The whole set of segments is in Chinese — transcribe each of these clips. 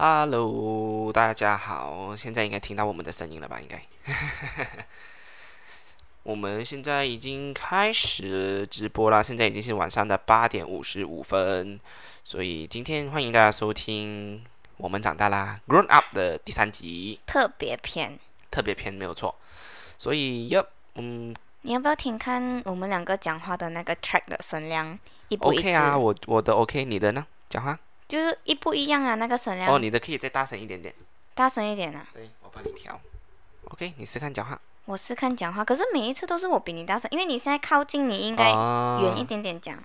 Hello，大家好，现在应该听到我们的声音了吧？应该。我们现在已经开始直播啦，现在已经是晚上的八点五十五分，所以今天欢迎大家收听《我们长大啦》Grown Up 的第三集特别篇。特别篇，没有错。所以要嗯你要不要听看我们两个讲话的那个 track 的声量一不一致？，OK 啊，我我的 OK，你的呢？讲话就是一不一样啊，那个声量。哦，你的可以再大声一点点。大声一点啊！对，我帮你调。OK，你试看讲话。我试看讲话，可是每一次都是我比你大声，因为你现在靠近，你应该哦远一点点讲。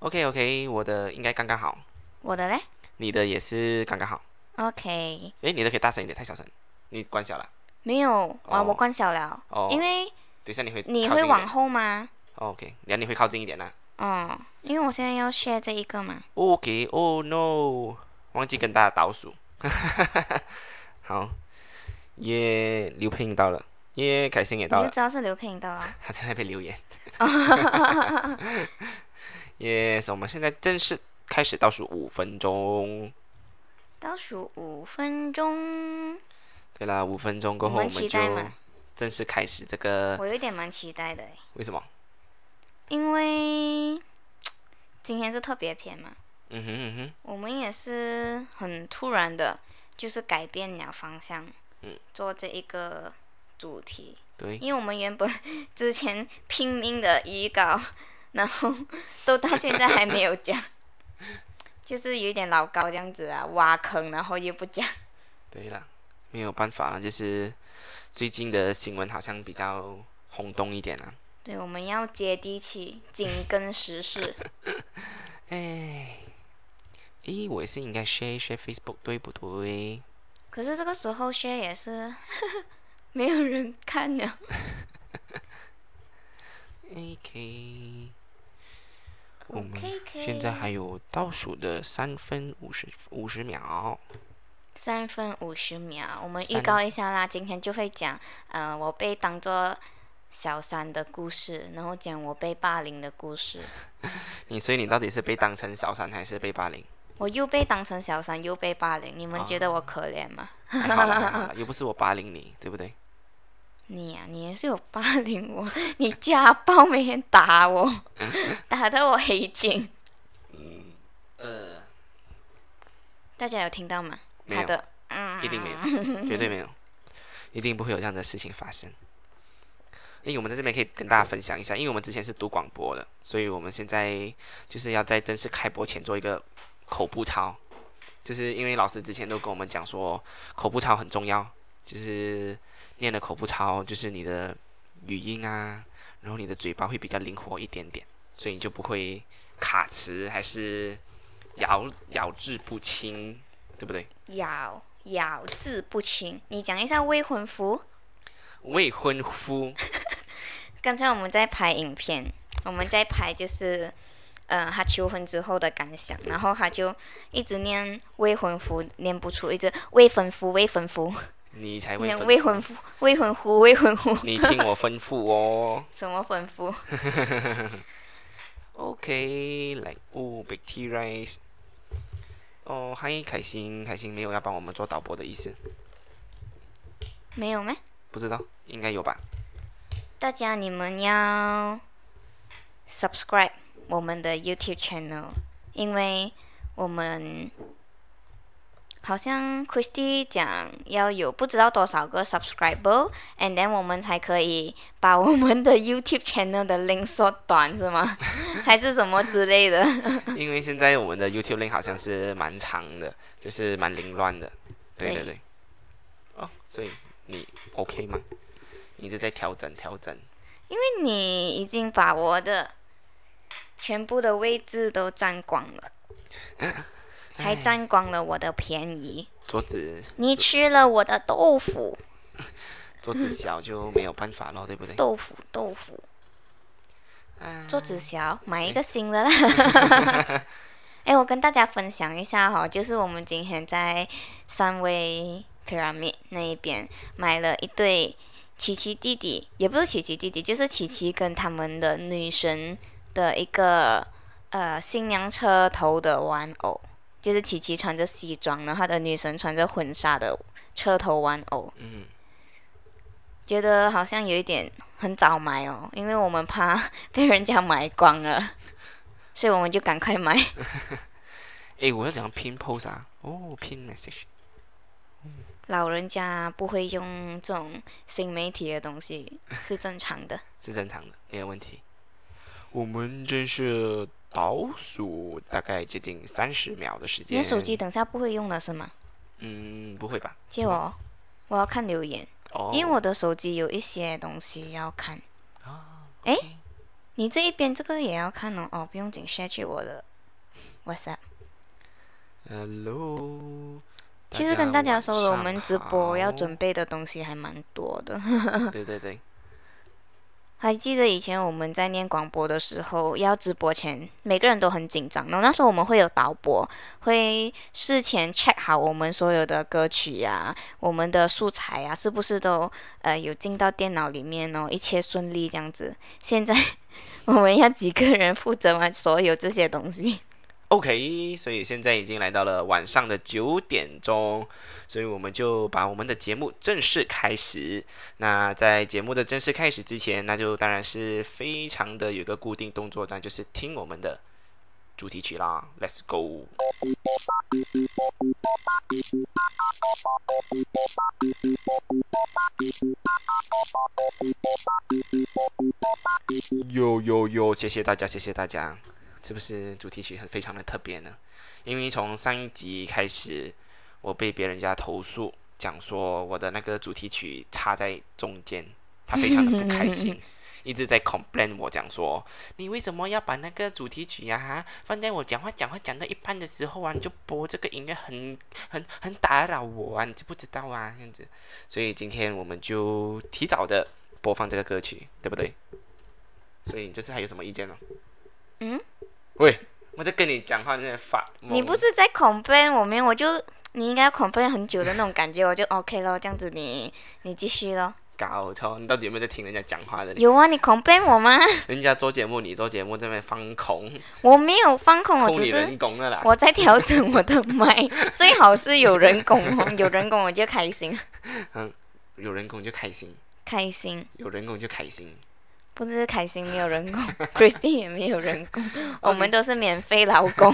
OK OK，我的应该刚刚好，我的嘞你的也是刚刚好。？OK，诶，你的可以大声一点，太小声，你关小了。没有啊，哦我关小了，哦，因为等一下你会你会往后吗？哦 OK，然后你会靠近一点呐、嗯，因为我现在要 share 这一个嘛。OK，Oh no，忘记跟大家倒数。好，耶，刘佩颖到了，耶，凯欣也到了，你就知道是刘佩颖到啊。他在那边留言。耶，所以我们现在正式开始倒数五分钟。倒数五分钟，对啦，五分钟过后我们就？正式开始这个。我有点蛮期待的诶，为什么？因为今天是特别篇嘛。嗯哼嗯哼，我们也是很突然的，就是改变了方向，嗯，做这一个主题，对，因为我们原本之前拼命的预告，然后都到现在还没有讲，就是有一点老高这样子啊，挖坑然后又不讲，对了，没有办法，就是最近的新闻好像比较轰动一点啊。对，我们要接地气，紧跟时事，哎，咦，我也是应该 share 一 share Facebook 对不对？可是这个时候 share 也是 没有人看了，OK，我们现在还有倒数的三分五十五十秒。三分五十秒，我们预告一下啦。今天就会讲，呃，我被当做小三的故事，然后讲我被霸凌的故事。你所以你到底是被当成小三还是被霸凌？我又被当成小三，又被霸凌，你们觉得我可怜吗？又不是我霸凌你，对不对？你呀、你也是有霸凌我，你家暴，每天打我，打得我黑青。呃，大家有听到吗？没有，他的，嗯，一定没有，绝对没有，一定不会有这样的事情发生。因为我们在这边可以跟大家分享一下，因为我们之前是读广播的，所以我们现在就是要在正式开播前做一个口部操，就是因为老师之前都跟我们讲说口部操很重要，就是念的口部操，就是你的语音啊，然后你的嘴巴会比较灵活一点点，所以你就不会卡词还是咬咬字不清，对不对？咬咬字不清。你讲一下未婚夫。未婚夫，刚才我们在拍影片，我们在拍就是，呃，他求婚之后的感想，然后他就一直念未婚夫，念不出，一直未婚夫，未婚夫，你才未念婚未婚夫，未婚夫，未婚夫，你听我吩咐哦。什么吩咐？OK，来哦，Big Rice。哦，嗨，凯欣，凯欣没有要帮我们做导播的意思，没有吗？不知道，应该有吧？大家你们要 subscribe 我们的 YouTube channel，因为我们好像 Christy 讲要有不知道多少个 subscriber，and then 我们才可以把我们的 YouTube channel 的 link 缩短是吗？还是什么之类的？因为现在我们的 YouTube link 好像是蛮长的，就是蛮凌乱的。对对对对。哦，所以你 OK 吗？你是在调整调整。因为你已经把我的全部的位置都占光了，还占光了我的便宜。桌子你吃了我的豆腐，桌子小就没有办法咯，对不对？豆腐，豆腐。啊桌子小，买一个新的啦。哎，我跟大家分享一下哈、就是我们今天在三威 Pyramid 那一边买了一对琪琪弟弟，也不是琪琪弟弟，就是琪琪跟他们的女神的一个呃新娘车头的玩偶。就是琪琪穿着西装，然后的女神穿着婚纱的车头玩偶，嗯，觉得好像有一点很早买哦，因为我们怕被人家买光了，所以我们就赶快买。诶，我要怎样拼 post 啊？哦，拼 message。老人家不会用这种新媒体的东西 是正常的。是正常的，没有问题。我们真是倒数大概接近三十秒的时间。你的手机等下不会用了是吗？嗯，不会吧？借我哦，我要看留言，哦，因为我的手机有一些东西要看。啊，哎你这一边这个也要看哦，哦，不用紧，share 去我的 WhatsApp。Hello，其实跟大家说了，我们直播要准备的东西还蛮多的。对对对，还记得以前我们在念广播的时候，要直播前，每个人都很紧张。然后那时候我们会有导播，会事前 check 好我们所有的歌曲呀、我们的素材呀、是不是都呃有进到电脑里面哦，一切顺利这样子。现在 我们要几个人负责完所有这些东西？OK，所以现在已经来到了晚上的九点钟，所以我们就把我们的节目正式开始。那在节目的正式开始之前，那就当然是非常的有个固定动作，那就是听我们的主题曲啦，Let's go！有有有，谢谢大家，谢谢大家。是不是主题曲很非常的特别呢？因为从上一集开始，我被别人家投诉，讲说我的那个主题曲插在中间，他非常的不开心，一直在 complain 我讲说，你为什么要把那个主题曲呀、哈放在我讲话讲话讲到一半的时候啊，你就播这个音乐很很很打扰我啊，你知不知道啊？这样子，所以今天我们就提早的播放这个歌曲，对不对？所以你这次还有什么意见呢？嗯，喂，我在跟你讲话，你在发。你不是在 complain 我们，我就你应该要 complain 很久的那种感觉，我就 OK 咯，这样子你你继续咯。搞错？你到底有没有在听人家讲话的？有啊，你 complain 我吗？人家做节目，你做节目在那边放空，我没有放空，我只是人工了啦。我在调整我的麦，最好是有人工哦，有人工我就开心，嗯有人工就开心，开心有人工就开心。不是开心没有人工，Christine 也没有人工，我们都是免费劳工。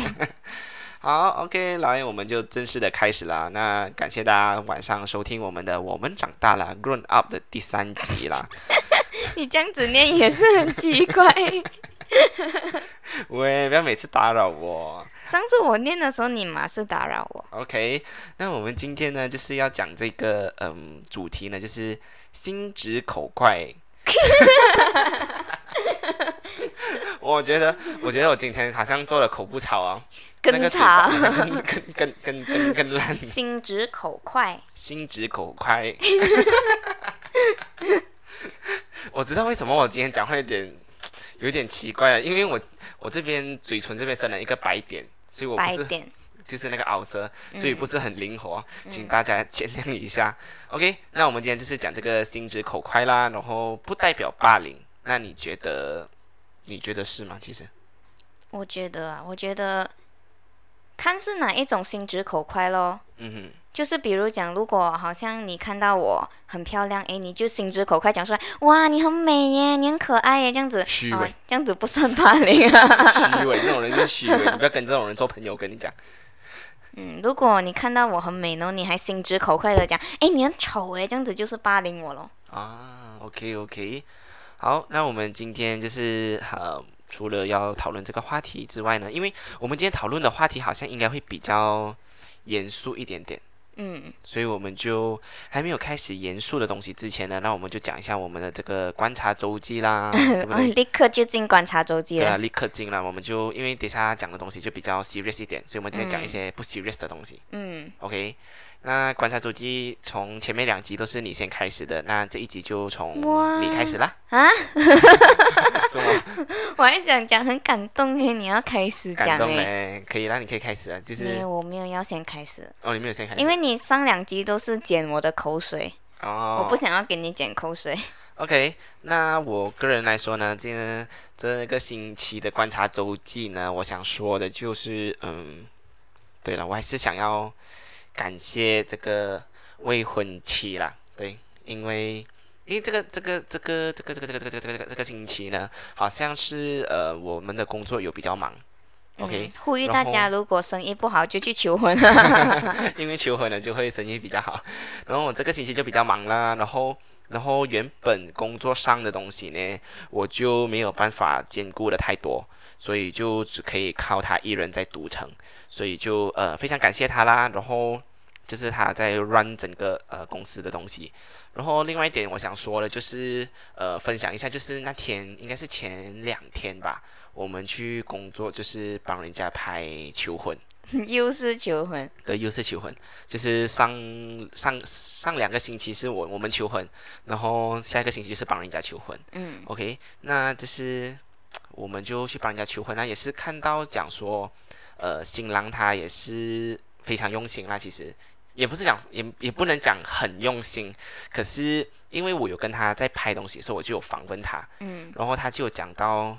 好，OK，来，我们就正式的开始啦。那感谢大家晚上收听我们的《我们长大了》Grown Up 的第三集啦。你这样子念也是很奇怪。喂，不要每次打扰我。上次我念的时候，你马是打扰我。OK，那我们今天呢，就是要讲这个嗯主题呢，就是心直口快。我觉得，我觉得我今天好像做了口部操啊，那更个嘴巴差，更更更更更更烂，心直口快。心直口快。我知道为什么我今天讲话有点有点奇怪了，因为我我这边嘴唇这边生了一个白点，所以我不是白点，就是那个凹舌，所以不是很灵活，请大家见谅一下。OK，那我们今天就是讲这个心直口快啦，然后不代表霸凌。那你觉得，你觉得是吗？其实，我觉得啊，我觉得看是哪一种心直口快咯。嗯哼就是比如讲，如果好像你看到我很漂亮，诶，你就心直口快讲出来，哇，你很美耶，你很可爱耶，这样子，哦虚伪这样子不算霸凌啊。虚伪，这种人就是虚伪，你不要跟这种人做朋友。跟你讲，嗯，如果你看到我很美，呢你还心直口快的讲，哎，你很丑哎，这样子就是霸凌我咯。啊，OK OK，好，那我们今天就是呃，除了要讨论这个话题之外呢，因为我们今天讨论的话题好像应该会比较严肃一点点。嗯，所以我们就还没有开始严肃的东西之前呢，那我们就讲一下我们的这个观察周记啦，对不哦对？立刻就进观察周记对啊，了。立刻进了，我们就因为底下讲的东西就比较 serious 一点，所以我们今天讲一些不 serious 的东西。嗯，OK，那观察周记从前面两集都是你先开始的，那这一集就从你开始啦。啊？我还想讲很感动诶，你要开始感动讲诶。嘞？可以啦，你可以开始啊，就是没有，我没有要先开始，哦，你没有先开始，因为你上两集都是剪我的口水，哦，我不想要给你剪口水。OK，那我个人来说呢，这这个星期的观察周记呢，我想说的就是，嗯，对了，我还是想要感谢这个未婚妻啦，对，因为因为这个这个这个这个这个这个这个这个这个这个星期呢，好像是呃我们的工作有比较忙，OK，、嗯呼吁大家，如果生意不好就去求婚。因为求婚了就会生意比较好，然后我这个星期就比较忙啦，然后然后原本工作上的东西呢，我就没有办法兼顾的太多，所以就只可以靠他一人在独撑，所以就呃非常感谢他啦，然后就是他在 run 整个呃公司的东西，然后另外一点我想说的就是呃分享一下，就是那天应该是前两天吧，我们去工作就是帮人家拍求婚。又是求婚，对又是求婚，就是上上上两个星期是我我们求婚，然后下一个星期就是帮人家求婚。嗯。OK，那就是我们就去帮人家求婚，那也是看到讲说，呃，新郎他也是非常用心啦，其实。也不是讲也也不能讲很用心，可是因为我有跟他在拍东西的时候，我就有访问他，嗯。然后他就有讲到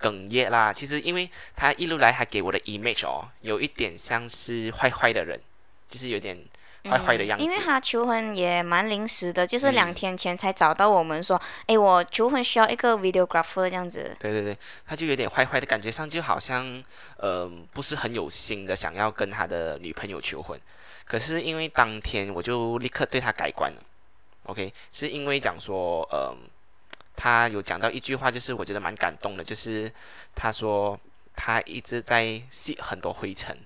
哽咽啦。其实因为他一路来还给我的 image 哦，有一点像是坏坏的人，就是有点坏坏的样子。因为他求婚也蛮临时的，就是嗯两天前才找到我们说，诶，我求婚需要一个 videographer 这样子。对对对，他就有点坏坏的感觉上，就好像呃不是很有心的想要跟他的女朋友求婚。可是因为当天我就立刻对他改观了，OK，是因为讲说呃他有讲到一句话，就是我觉得蛮感动的，就是他说他一直在吸很多灰尘。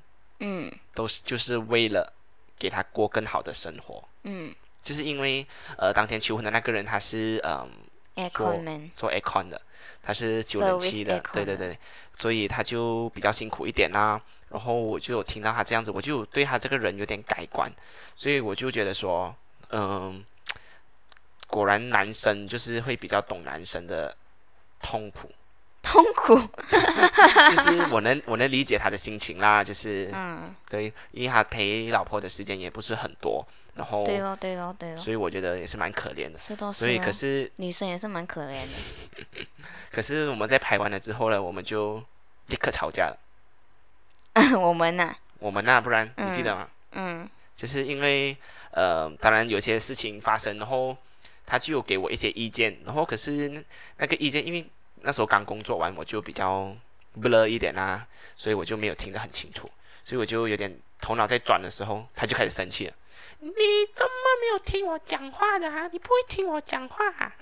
嗯都是就是为了给他过更好的生活。嗯就是因为呃，当天求婚的那个人他是嗯、，aircon，做 aircon 的，他是九零七的对对对，所以他就比较辛苦一点啦。然后我就有听到他这样子，我就对他这个人有点改观，所以我就觉得说，嗯、果然男生就是会比较懂男生的痛苦，痛苦。就是我能我能理解他的心情啦，就是嗯，对，因为他陪老婆的时间也不是很多，然后对咯对咯对咯，所以我觉得也是蛮可怜的。是都是所以可是女生也是蛮可怜的。可是我们在拍完了之后呢，我们就立刻吵架了。我们呐、我们那不然你记得吗？嗯就是因为呃，当然有些事情发生，然后他就给我一些意见，然后可是那个意见，因为那时候刚工作完，我就比较不乐意一点啦，所以我就没有听得很清楚，所以我就有点头脑在转的时候，他就开始生气了。你怎么没有听我讲话的啊？你不会听我讲话、啊？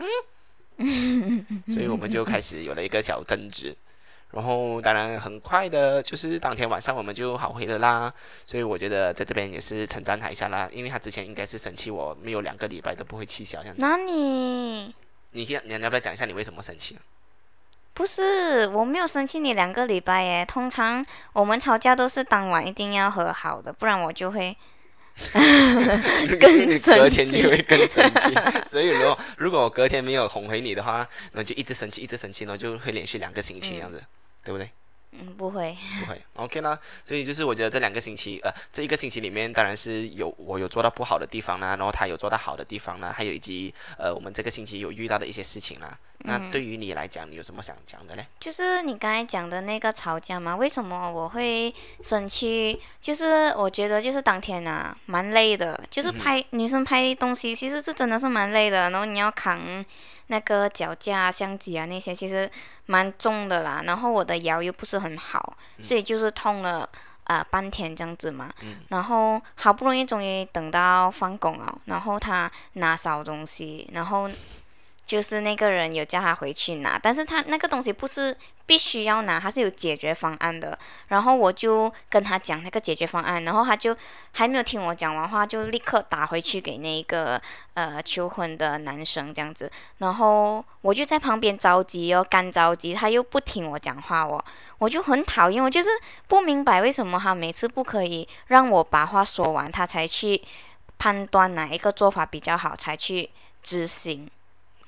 嗯，所以我们就开始有了一个小争执。然后当然很快的，就是当天晚上我们就好回了啦。所以我觉得在这边也是称赞他一下啦，因为他之前应该是生气我没有两个礼拜都不会气消这样子。那你你要你要不要讲一下你为什么生气啊？不是我没有生气你两个礼拜耶。通常我们吵架都是当晚一定要和好的，不然我就会 更生隔天气就会更生气。所以如果如果我隔天没有哄回你的话，那就一直生气，一直生气，然后就会连续两个星期这样子，对不对？嗯不会。不会，OK 啦。所以就是我觉得这两个星期，呃，这一个星期里面，当然是有我有做到不好的地方啦，然后他有做到好的地方啦，还有以及呃，我们这个星期有遇到的一些事情啦。那对于你来讲，你有什么想讲的嘞？就是你刚才讲的那个吵架嘛，为什么我会生气？就是我觉得就是当天啊，蛮累的，就是拍、女生拍东西，其实是真的是蛮累的。然后你要扛那个脚架、相机啊那些，其实蛮重的啦。然后我的腰又不是很好，所以就是痛了。啊、半天这样子嘛，然后好不容易终于等到放工了，然后他拿少东西，然后就是那个人有叫他回去拿，但是他那个东西不是必须要拿，他是有解决方案的。然后我就跟他讲那个解决方案，然后他就还没有听我讲完话，就立刻打回去给那个呃求婚的男生这样子。然后我就在旁边着急哦，干着急，他又不听我讲话哦，我就很讨厌，我就是不明白为什么他每次不可以让我把话说完，他才去判断哪一个做法比较好，才去执行。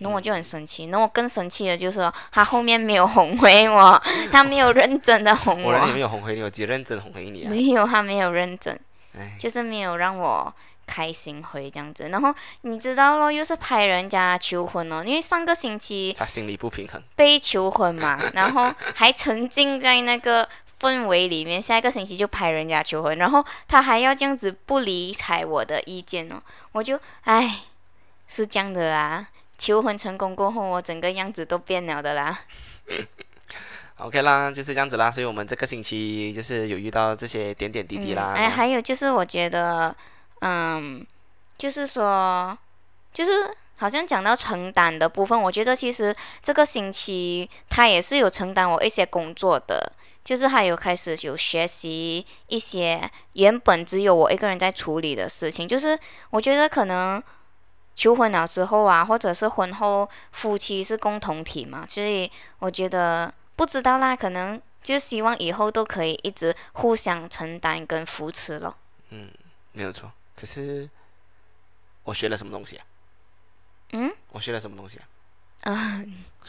然后我就很生气，然后我更生气的就是说他后面没有哄回我，他没有认真的哄我让你我，没有哄回你，我只认真哄回你啊。没有，他没有认真，哎，就是没有让我开心回这样子。然后你知道咯，又是拍人家求婚哦，因为上个星期他心里不平衡。被求婚嘛，然后还沉浸在那个氛围里面，下一个星期就拍人家求婚，然后他还要这样子不理睬我的意见哦，我就唉，是这样的啊。求婚成功过后，我整个样子都变了的啦。OK 啦，就是这样子啦。所以我们这个星期就是有遇到这些点点滴滴啦。嗯、哎，还有就是我觉得，嗯，就是说，就是好像讲到承担的部分，我觉得其实这个星期他也是有承担我一些工作的，就是还有开始有学习一些原本只有我一个人在处理的事情，就是我觉得可能。求婚了之后啊，或者是婚后夫妻是共同体嘛，所以我觉得不知道啦，可能就希望以后都可以一直互相承担跟扶持咯。嗯，没有错。可是我学了什么东西啊？嗯，我学了什么东西啊？啊，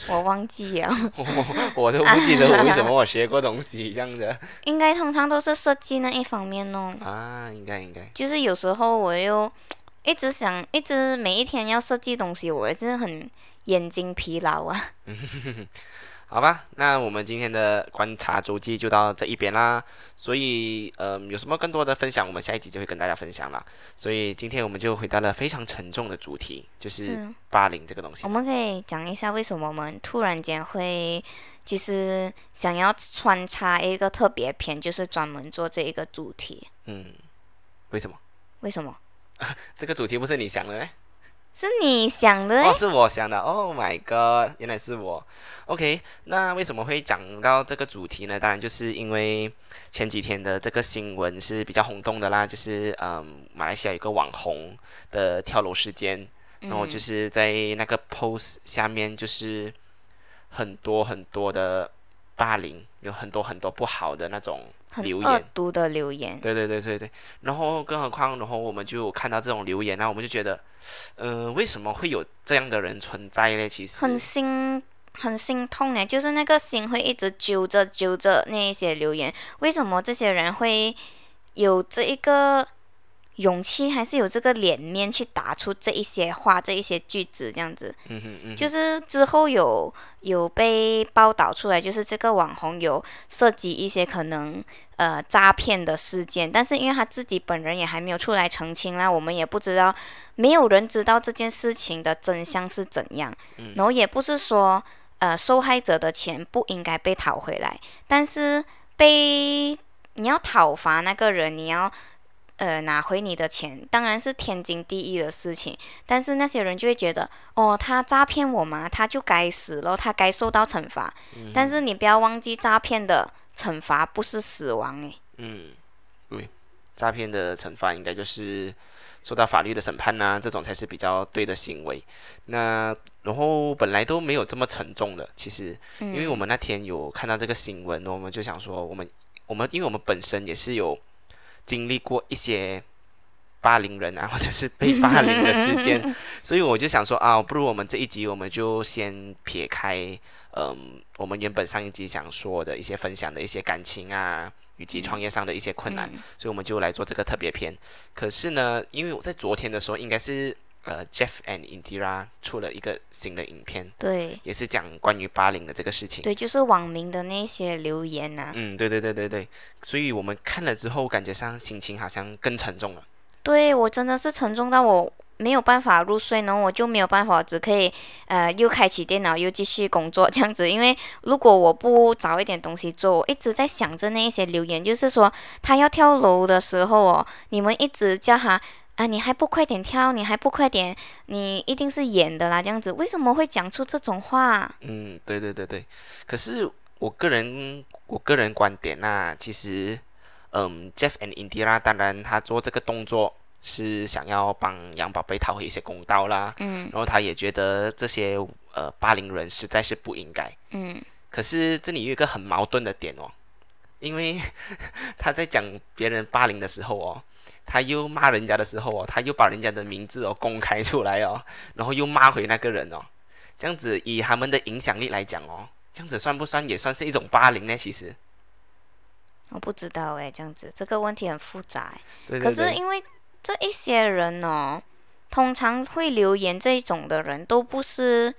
我忘记了，我 我都不记得我为什么我学过东西这样的应该通常都是设计那一方面哦。啊，应该应该。就是有时候我又一直想，一直每一天要设计东西，我也是很眼睛疲劳啊。好吧，那我们今天的观察周记就到这一边啦。所以，嗯，有什么更多的分享，我们下一集就会跟大家分享了。所以今天我们就回到了非常沉重的主题，就是是霸凌这个东西我。们可以讲一下为什么我们突然间会，其实想要穿插一个特别篇，就是专门做这一个主题。嗯，为什么？为什么？这个主题不是你想的咩？是你想的哦，是我想的。Oh my god，原来是我。OK，那为什么会讲到这个主题呢？当然就是因为前几天的这个新闻是比较轰动的啦，就是嗯，马来西亚有个网红的跳楼事件，然后就是在那个 post 下面就是很多很多的霸凌，有很多很多不好的那种留言。毒的留言。对对对对对，然后更何况，然后我们就看到这种留言，那我们就觉得，呃，为什么会有这样的人存在呢？其实，很心很心痛哎，就是那个心会一直揪着揪着那一些留言，为什么这些人会有这一个勇气，还是有这个脸面去打出这一些话、这一些句子这样子？嗯哼嗯哼，就是之后有有被报道出来，就是这个网红有涉及一些可能呃诈骗的事件，但是因为他自己本人也还没有出来澄清啦，我们也不知道，没有人知道这件事情的真相是怎样，然后也不是说呃受害者的钱不应该被讨回来，但是被你要讨伐那个人，你要。呃，拿回你的钱当然是天经地义的事情，但是那些人就会觉得，哦，他诈骗我嘛，他就该死了，他该受到惩罚。但是你不要忘记，诈骗的惩罚不是死亡诶。嗯，对，诈骗的惩罚应该就是受到法律的审判呐、这种才是比较对的行为。那然后本来都没有这么沉重的，其实，因为我们那天有看到这个新闻，我们就想说，我们我们因为我们本身也是有经历过一些霸凌人啊，或者是被霸凌的事件，所以我就想说啊，不如我们这一集我们就先撇开，嗯，我们原本上一集想说的一些分享的一些感情啊，以及创业上的一些困难，所以我们就来做这个特别篇。可是呢，因为我在昨天的时候，应该是呃 Jeff and Indira 出了一个新的影片，对也是讲关于巴林的这个事情。对，就是网民的那些留言呐、嗯，对对对对对，所以我们看了之后，感觉上心情好像更沉重了。对我真的是沉重到我没有办法入睡，然后我就没有办法，只可以呃又开启电脑又继续工作这样子。因为如果我不找一点东西做，我一直在想着那一些留言，就是说他要跳楼的时候哦，你们一直叫他啊，你还不快点挑，你还不快点，你一定是演的啦这样子，为什么会讲出这种话？嗯，对对对对。可是我个人我个人观点那、其实，嗯，Jeff and Indira 当然他做这个动作是想要帮杨宝贝讨回一些公道啦，嗯然后他也觉得这些呃霸凌人实在是不应该。嗯可是这里有一个很矛盾的点哦，因为 他在讲别人霸凌的时候哦，他又骂人家的时候哦，他又把人家的名字哦公开出来哦，然后又骂回那个人哦，这样子以他们的影响力来讲哦，这样子算不算也算是一种霸凌呢？其实，我不知道诶，这样子这个问题很复杂。对对对，可是因为这一些人哦，通常会留言这一种的人都不是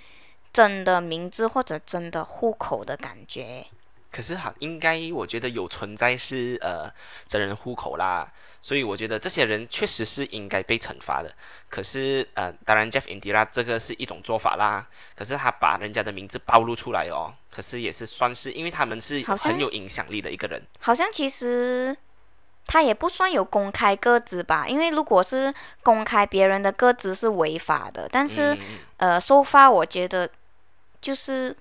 真的名字或者真的户口的感觉。可是哈，应该我觉得有存在是呃真人户口啦，所以我觉得这些人确实是应该被惩罚的。可是呃，当然 Jeff Indira 这个是一种做法啦，可是他把人家的名字暴露出来哦，可是也是算是，因为他们是很有影响力的一个人。好像其实他也不算有公开个资吧，因为如果是公开别人的个资是违法的，但是、嗯呃，收发我觉得就是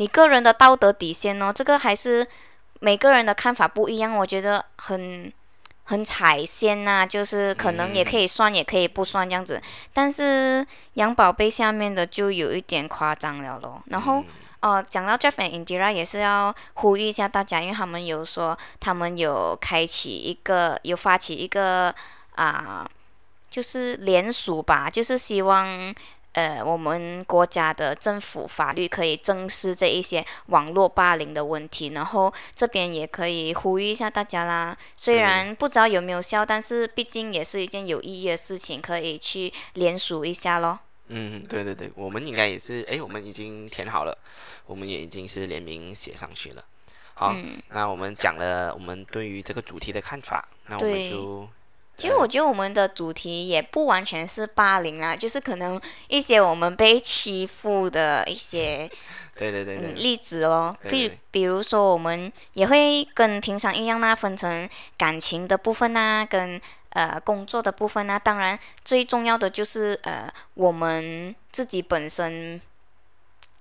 你个人的道德底线哦，这个还是每个人的看法不一样，我觉得很很踩线呐、就是可能也可以算，也可以不算这样子。但是杨宝贝下面的就有一点夸张了咯。然后、呃，讲到 Jeff and Indira 也是要呼吁一下大家，因为他们有说他们有开启一个有发起一个啊、就是联署吧，就是希望呃，我们国家的政府法律可以正视这一些网络霸凌的问题，然后这边也可以呼吁一下大家啦。虽然不知道有没有效，但是毕竟也是一件有意义的事情，可以去联署一下咯。嗯，对对对，我们应该也是，诶，我们已经填好了，我们也已经是联名写上去了。好，嗯那我们讲了我们对于这个主题的看法，那我们就其实我觉得我们的主题也不完全是霸凌啊，就是可能一些我们被欺负的一些 对对对对嗯，例子哦，比比如说，我们也会跟平常一样啦，分成感情的部分啊，跟呃工作的部分啊。当然，最重要的就是呃我们自己本身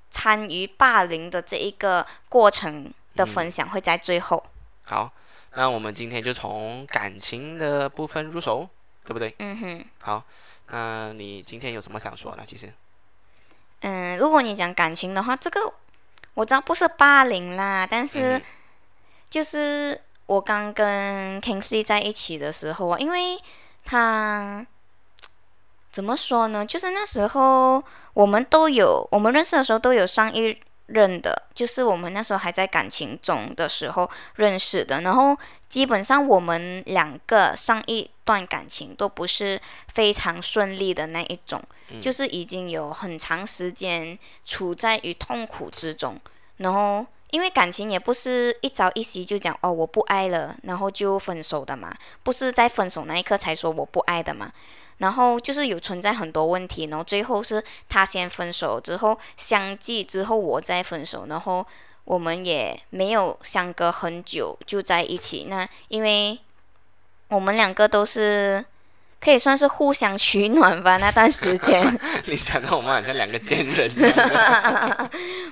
参与霸凌的这一个过程的分享会在最后。好，那我们今天就从感情的部分入手，对不对？嗯哼，好，那你今天有什么想说的？其实，嗯，如果你讲感情的话，这个我知道不是霸凌啦，但是嗯就是我刚跟 Kingsley 在一起的时候啊，因为他怎么说呢？就是那时候我们都有，我们认识的时候都有上一任的，就是我们那时候还在感情中的时候认识的。然后基本上我们两个上一段感情都不是非常顺利的那一种，就是已经有很长时间处在于痛苦之中，然后。因为感情也不是一朝一夕就讲哦我不爱了，然后就分手的嘛，不是在分手那一刻才说我不爱的嘛。然后就是有存在很多问题，然后最后是他先分手之后相继之后我再分手，然后我们也没有相隔很久就在一起。那因为我们两个都是可以算是互相取暖吧，那段时间 你讲到我们好像两个贱人。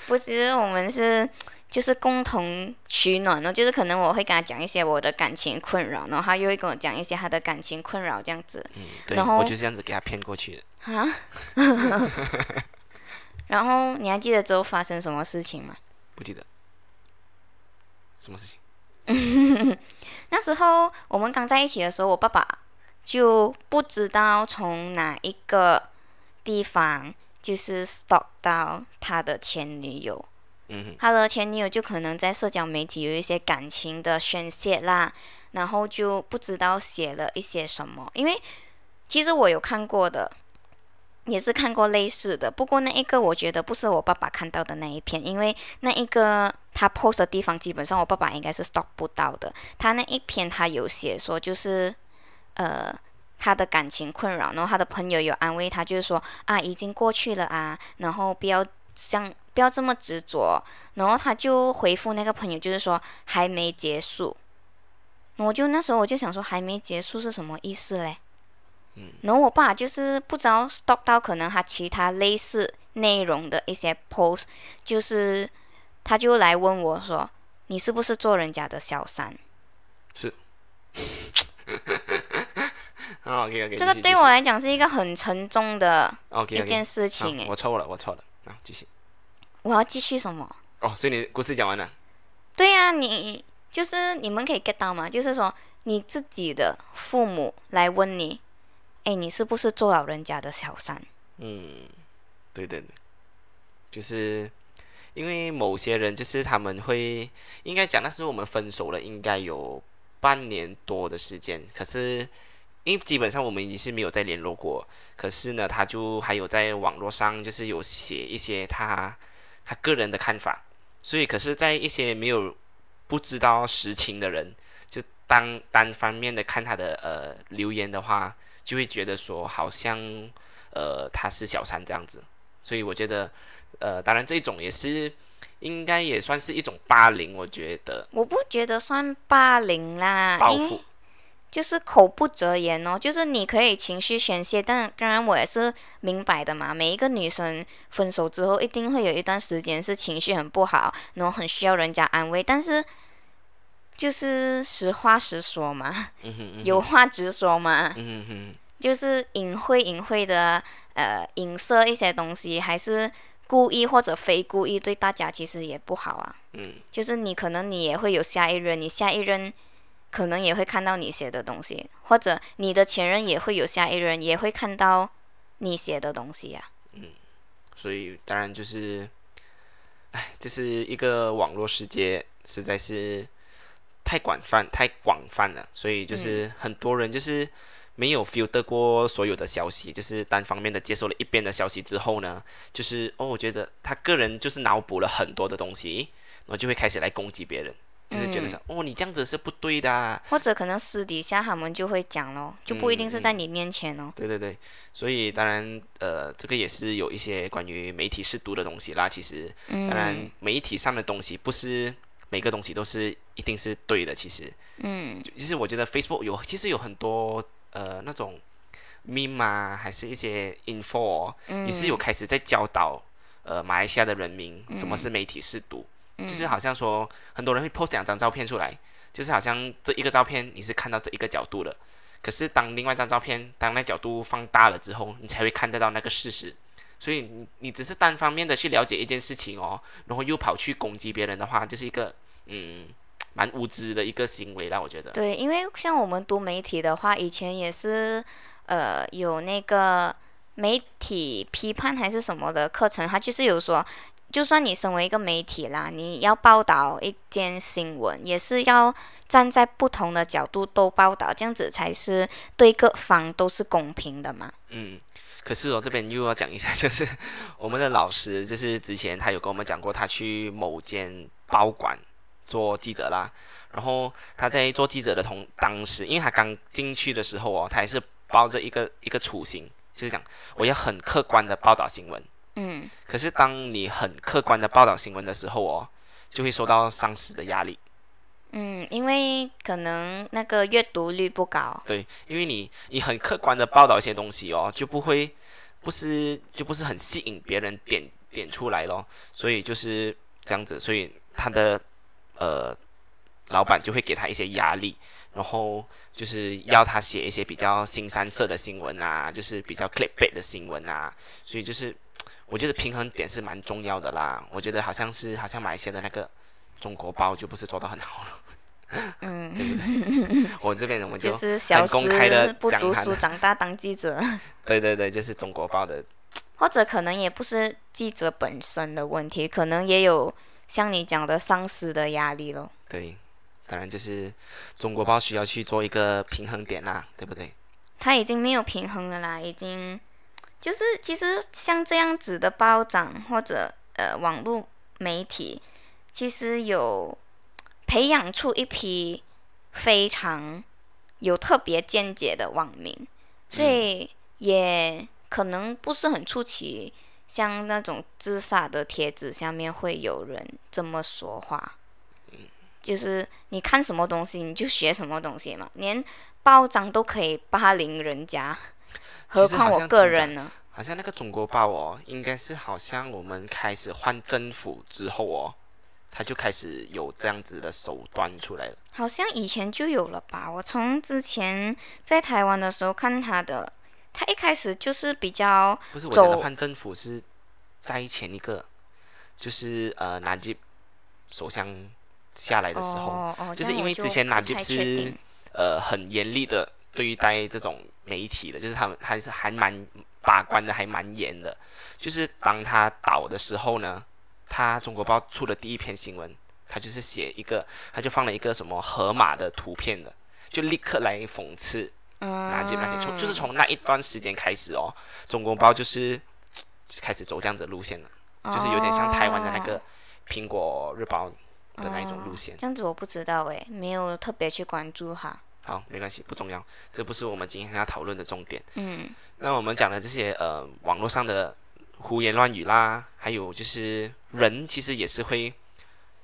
不是我们是。就是共同取暖哦，就是可能我会跟他讲一些我的感情困扰，然后他又会跟我讲一些他的感情困扰，这样子。嗯，对，然后我就这样子给他骗过去的。啊，然后你还记得之后发生什么事情吗？不记得什么事情。那时候我们刚在一起的时候，我爸爸就不知道从哪一个地方就是 stalk 到他的前女友，嗯，他的前女友就可能在社交媒体有一些感情的宣泄啦，然后就不知道写了一些什么，因为其实我有看过的，也是看过类似的，不过那一个我觉得不是我爸爸看到的那一篇，因为那一个他 post 的地方基本上我爸爸应该是 stop 不到的，他那一篇他有写说就是呃。他的感情困扰，然后他的朋友有安慰他，就是说啊，已经过去了啊，然后不要像不要这么执着，然后他就回复那个朋友，就是说还没结束。我就那时候我就想说，还没结束是什么意思嘞？嗯，然后我爸就是不知道 stop 到可能他其他类似内容的一些 post，就是他就来问我说，你是不是做人家的小三？是，OK OK，这个对我来讲是一个很沉重的一件事情诶。我错了，我错了，啊，继续。我要继续什么？哦，所以你故事讲完了。对呀、你就是你们可以 get 到吗？就是说你自己的父母来问你，哎，你是不是做老人家的小三？嗯，对对对，就是因为某些人就是他们会应该讲那时候我们分手了，应该有半年多的时间，可是。因为基本上我们已经是没有再联络过，可是呢，他就还有在网络上就是有写一些他他个人的看法，所以可是，在一些没有不知道实情的人，就单单方面的看他的呃留言的话，就会觉得说好像呃他是小三这样子。所以我觉得，呃，当然这种也是应该也算是一种霸凌，我觉得我不觉得算霸凌啦，报复。就是口不择言哦，就是你可以情绪宣泄，但当然我也是明白的嘛。每一个女生分手之后，一定会有一段时间是情绪很不好，然后很需要人家安慰。但是就是实话实说嘛，嗯 哼嗯哼有话直说嘛，嗯哼哼，就是隐晦隐晦的呃影射一些东西，还是故意或者非故意，对大家其实也不好啊。嗯，就是你可能你也会有下一任，你下一任可能也会看到你写的东西，或者你的前任也会有下一任，也会看到你写的东西呀、嗯所以当然就是，哎，这是一个网络世界，实在是太广泛、太广泛了，所以就是很多人就是没有 filter 过所有的消息，就是单方面的接受了一边的消息之后呢，就是哦，我觉得他个人就是脑补了很多的东西，然后就会开始来攻击别人。就是觉得说，哦，你这样子是不对的啊、或者可能私底下他们就会讲咯，就不一定是在你面前哦。对对对，所以当然，呃，这个也是有一些关于媒体试读的东西啦。其实，当然嗯，媒体上的东西不是每个东西都是一定是对的。其实，嗯就其实我觉得 Facebook 有其实有很多呃那种 meme 啊，还是一些 info，、哦嗯，也是有开始在教导呃马来西亚的人民什么是媒体试读。就是好像说很多人会 post 两张照片出来，就是好像这一个照片你是看到这一个角度的，可是当另外一张照片当那角度放大了之后，你才会看得到那个事实。所以你你只是单方面的去了解一件事情哦，然后又跑去攻击别人的话，就是一个嗯蛮无知的一个行为啦，我觉得。对，因为像我们读媒体的话，以前也是呃有那个媒体批判还是什么的课程，它就是有说，就算你身为一个媒体啦，你要报道一件新闻，也是要站在不同的角度都报道，这样子才是对各方都是公平的嘛。嗯，可是我这边又要讲一下，就是我们的老师，就是之前他有跟我们讲过，他去某间报馆做记者啦。然后他在做记者的同当时，因为他刚进去的时候哦，他还是抱着一个一个初心，就是讲我要很客观的报道新闻。嗯，可是当你很客观的报道新闻的时候哦，就会受到上司的压力。嗯，因为可能那个阅读率不高，对，因为你你很客观的报道一些东西哦，就不会不是就不是很吸引别人点点出来咯，所以就是这样子，所以他的呃老板就会给他一些压力，然后就是要他写一些比较新三色的新闻啊，就是比较 clickbait 的新闻啊，所以就是我觉得平衡点是蛮重要的啦，我觉得好像是好像马来西亚的那个中国包就不是做到很好了。嗯，我这边我们就就是小很公开的不读书，讲长大当记者。对对对，就是中国报的或者可能也不是记者本身的问题，可能也有像你讲的上司的压力咯。对，当然就是中国报需要去做一个平衡点啦，对不对？他已经没有平衡了啦，已经就是其实像这样子的报长或者呃网络媒体，其实有培养出一批非常有特别见解的网民，所以也可能不是很出奇，像那种自杀的帖子下面会有人这么说话。就是你看什么东西你就学什么东西嘛，连报长都可以霸凌人家，何况我个人呢？好像那个中国报哦，应该是好像我们开始换政府之后哦，他就开始有这样子的手段出来了。好像以前就有了吧？我从之前在台湾的时候看他的，他一开始就是比较不是我觉得换政府是在前一个，就是呃纳吉首相下来的时候，哦哦，就是因为之前纳吉不太确是呃很严厉的对待这种媒体的，就是他们还是还蛮把关的，还蛮严的。就是当他倒的时候呢，他中国报出的第一篇新闻，他就是写一个，他就放了一个什么河马的图片的，就立刻来讽刺纳吉那些，从就是从那一段时间开始哦，中国报就是开始走这样子的路线了，就是有点像台湾的那个哦苹果日报的那一种路线。这样子我不知道诶，没有特别去关注哈。好，没关系，不重要，这不是我们今天要讨论的重点。嗯，那我们讲的这些呃网络上的胡言乱语啦，还有就是人其实也是会，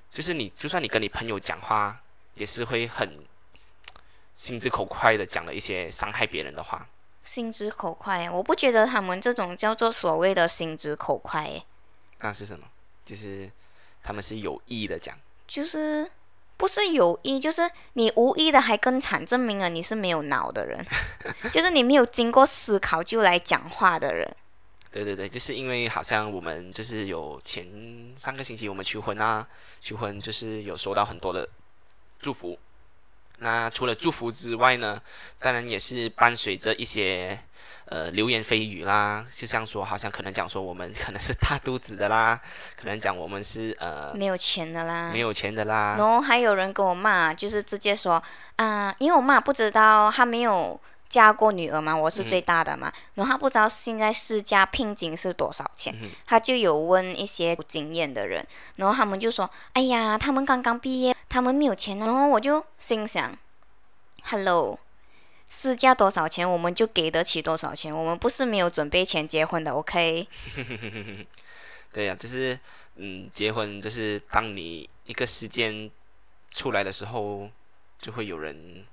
就是你就算你跟你朋友讲话，也是会很心直口快的讲了一些伤害别人的话。心直口快，我不觉得他们这种叫做所谓的心直口快，诶，那是什么？就是他们是有意的讲。就是不是有意，就是你无意的还更惨，证明了你是没有脑的人，就是你没有经过思考就来讲话的人。对对对，就是因为好像我们就是有前上个星期我们求婚啊，求婚就是有收到很多的祝福。那除了祝福之外呢，当然也是伴随着一些呃流言蜚语啦，就像说好像可能讲说我们 可能是大肚子的啦，可能讲我们是呃没有钱的啦，没有钱的啦，然后还有人跟我骂，就是直接说啊、因为我妈不知道她没有嫁过女儿嘛，我是最大的嘛，然后她不知道现在市价聘金是多少钱，她就有问一些有经验的人，然后他们就说，哎呀，他们刚刚毕业，他们没有钱，然后我就心想，Hello。市价多少钱，我们就给得起多少钱。我们不是没有准备钱结婚的，OK？对呀、就是嗯，结婚就是当你一个时间出来的时候，就会有人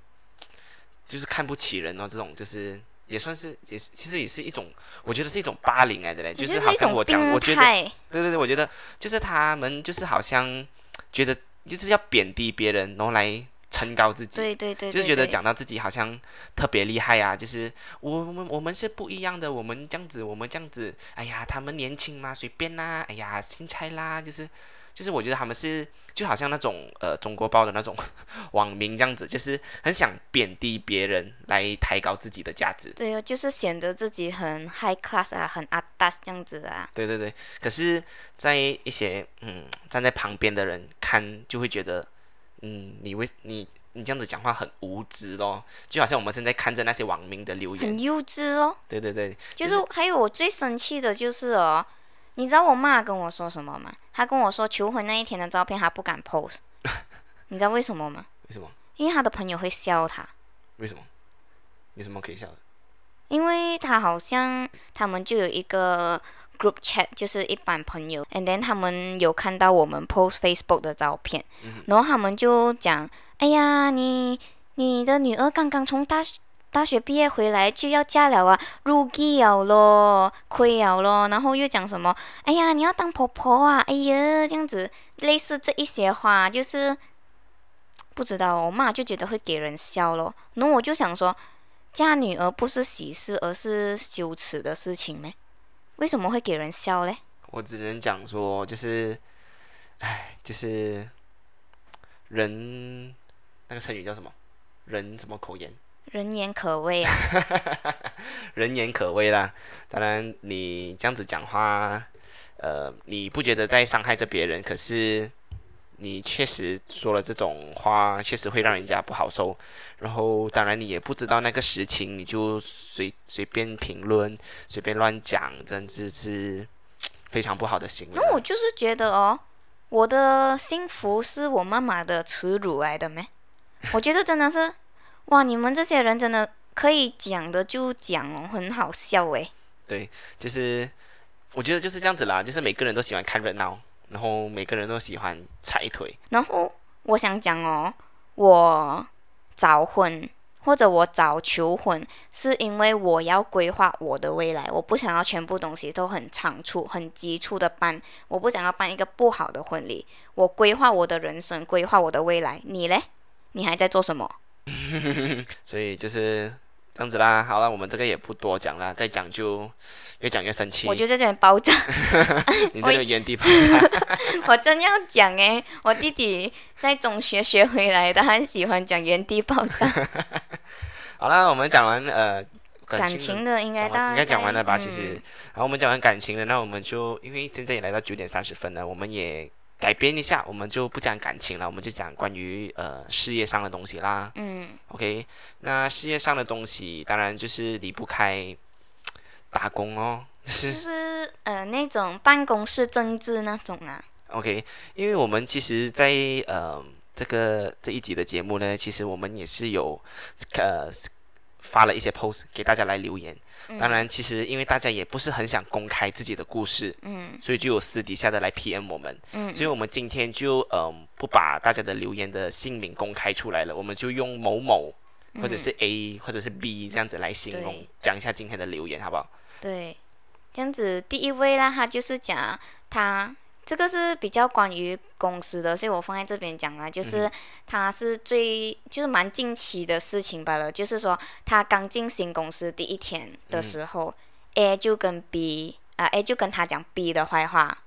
就是看不起人哦，这种就是也算是也其实也是一种，我觉得是一种霸凌来的嘞，就是好像我讲，我觉得。对对对，我觉得就是他们就是好像觉得就是要贬低别人，然后来撑高自己。对对对，就是觉得讲到自己好像特别厉害啊，就是我我们我们是不一样的，我们这样子，我们这样子，哎呀，他们年轻嘛，随便啦，哎呀，新菜啦，就是就是我觉得他们是就好像那种呃中国包的那种 网民这样子，就是很想贬低别人来抬高自己的价值。对哦，就是显得自己很 high class 啊，很 atas 这样子啊。对对对，可是，在一些嗯站在旁边的人看，就会觉得，嗯，你为你你这样子讲话很无知咯，就好像我们现在看着那些网民的留言，很幼稚哦。对对对，就就是还有我最生气的就是哦，你知道我妈跟我说什么吗？她跟我说求婚那一天的照片她不敢 post，你知道为什么吗？为什么？因为她的朋友会笑她，为什么？有什么可以笑的？因为她好像他们就有一个 group chat，就是一般朋友，and then 他们有看到我们 post Facebook 的照片，然后他们就讲，哎呀，你你的女儿刚刚从大学大学毕业回来就要嫁了啊，入记了咯，亏了咯，然后又讲什么，哎呀，你要当婆婆啊，哎呀，这样子，类似这一些话，就是不知道，我妈就觉得会给人笑咯，然后我就想说，嫁女儿不是喜事，而是羞耻的事情咩？为什么会给人笑嘞？我只能讲说，就是，唉，就是人那个成语叫什么？人什么口言？人言可畏啊！人言可畏啦。当然，你这样子讲话，呃，你不觉得在伤害着别人，可是你确实说了这种话，确实会让人家不好受。然后，当然你也不知道那个实情，你就随随便评论、随便乱讲，真的是非常不好的行为。那我就是觉得哦，我的幸福是我妈妈的耻辱来的咩？我觉得真的是，哇！你们这些人真的可以讲的就讲哦，很好笑诶。对就是我觉得就是这样子啦，就是每个人都喜欢看热闹，然后每个人都喜欢踩腿。然后我想讲哦，我早婚或者我早求婚，是因为我要规划我的未来，我不想要全部东西都很仓促、很急促的办，我不想要办一个不好的婚礼。我规划我的人生，规划我的未来。你嘞？你还在做什么？所以就是这样子啦。好了，我们这个也不多讲了，再讲就越讲越生气。我就在这里爆炸。你这个原地爆炸。我真要讲诶，我弟弟在中学学回来的，他很喜欢讲原地爆炸。好了，我们讲完呃感情情的应该大讲完应该讲完了吧？嗯其实，然后我们讲完感情了，那我们就因为现在也来到九点三十分了，我们也改编一下，我们就不讲感情了，我们就讲关于呃事业上的东西啦。嗯，OK，那事业上的东西当然就是离不开打工哦，就是就是呃那种办公室政治那种啊。OK，因为我们其实在，呃这个这一集的节目呢，其实我们也是有呃发了一些 post 给大家来留言。当然，其实因为大家也不是很想公开自己的故事，嗯所以就有私底下的来 PM 我们。嗯所以我们今天就嗯不把大家的留言的姓名公开出来了，我们就用某某或者是 A 或者是 B 这样子来形容对，讲一下今天的留言好不好？对，这样子第一位啦，他就是讲他这个是比较关于公司的，所以我放在这边讲啊，就是他是最就是蛮近期的事情罢了，就是说他刚进新公司第一天的时候、a 就跟 B 啊、A 就跟他讲 B 的坏话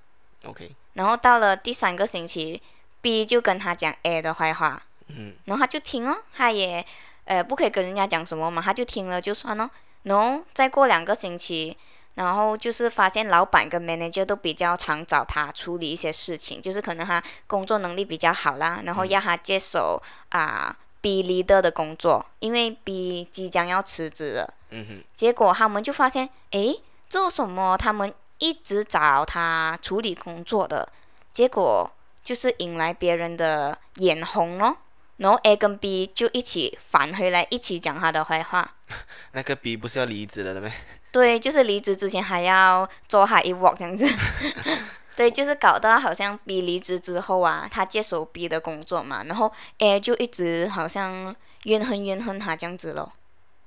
，OK，然后到了第三个星期，B 就跟他讲 A 的坏话，嗯，然后他就听哦，他也呃不可以跟人家讲什么嘛，他就听了就算哦。然后再过两个星期，然后就是发现老板跟 manager 都比较常找他处理一些事情，就是可能他工作能力比较好啦，然后要他接手啊、B leader 的工作，因为 B 即将要辞职了。嗯哼，结果他们就发现，诶，做什么？他们一直找他处理工作的，结果就是引来别人的眼红咯。然后 A 跟 B 就一起返回来，一起讲他的坏话。那个 B 不是要离职了的咩？对，就是离职之前还要做海一 walk 这样子。对，就是搞到好像 B 离职之后啊，他接手 B 的工作嘛，然后 A 就一直好像怨恨怨恨他这样子咯。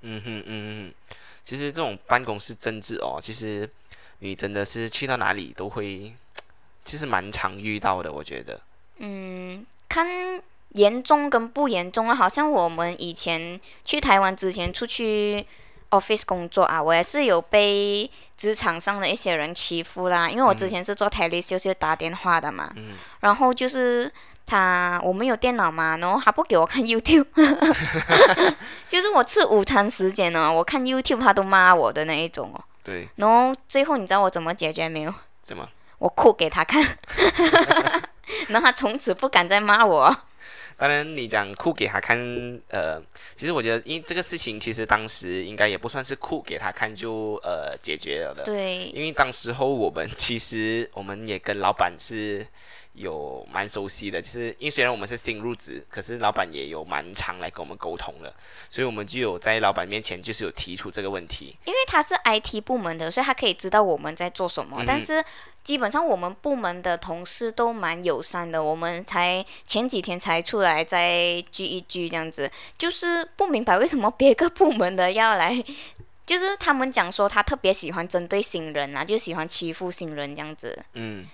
嗯哼嗯哼哼，其实这种办公室政治哦，其实你真的是去到哪里都会，其实蛮常遇到的，我觉得。嗯，看严重跟不严重啊，好像我们以前去台湾之前出去 office 工作啊，我也是有被职场上的一些人欺负啦，因为我之前是做 tele s 就是打电话的嘛，嗯然后就是他我们有电脑嘛，然后他不给我看 YouTube，就是我吃午餐时间呢，我看 YouTube 他都骂我的那一种哦，对，然后最后你知道我怎么解决没有？怎么？我哭给他看，然后他从此不敢再骂我。当然，你讲酷给他看，呃，其实我觉得，因为这个事情其实当时应该也不算是酷给他看就呃解决了的，对，因为当时候我们其实我们也跟老板是有蛮熟悉的，就是因为虽然我们是新入职，可是老板也有蛮常来跟我们沟通的，所以我们就有在老板面前就是有提出这个问题，因为他是 IT 部门的，所以他可以知道我们在做什么。嗯但是基本上我们部门的同事都蛮友善的，我们才前几天才出来再聚一聚这样子，就是不明白为什么别个部门的要来。就是他们讲说他特别喜欢针对新人啊，就喜欢欺负新人这样子。嗯。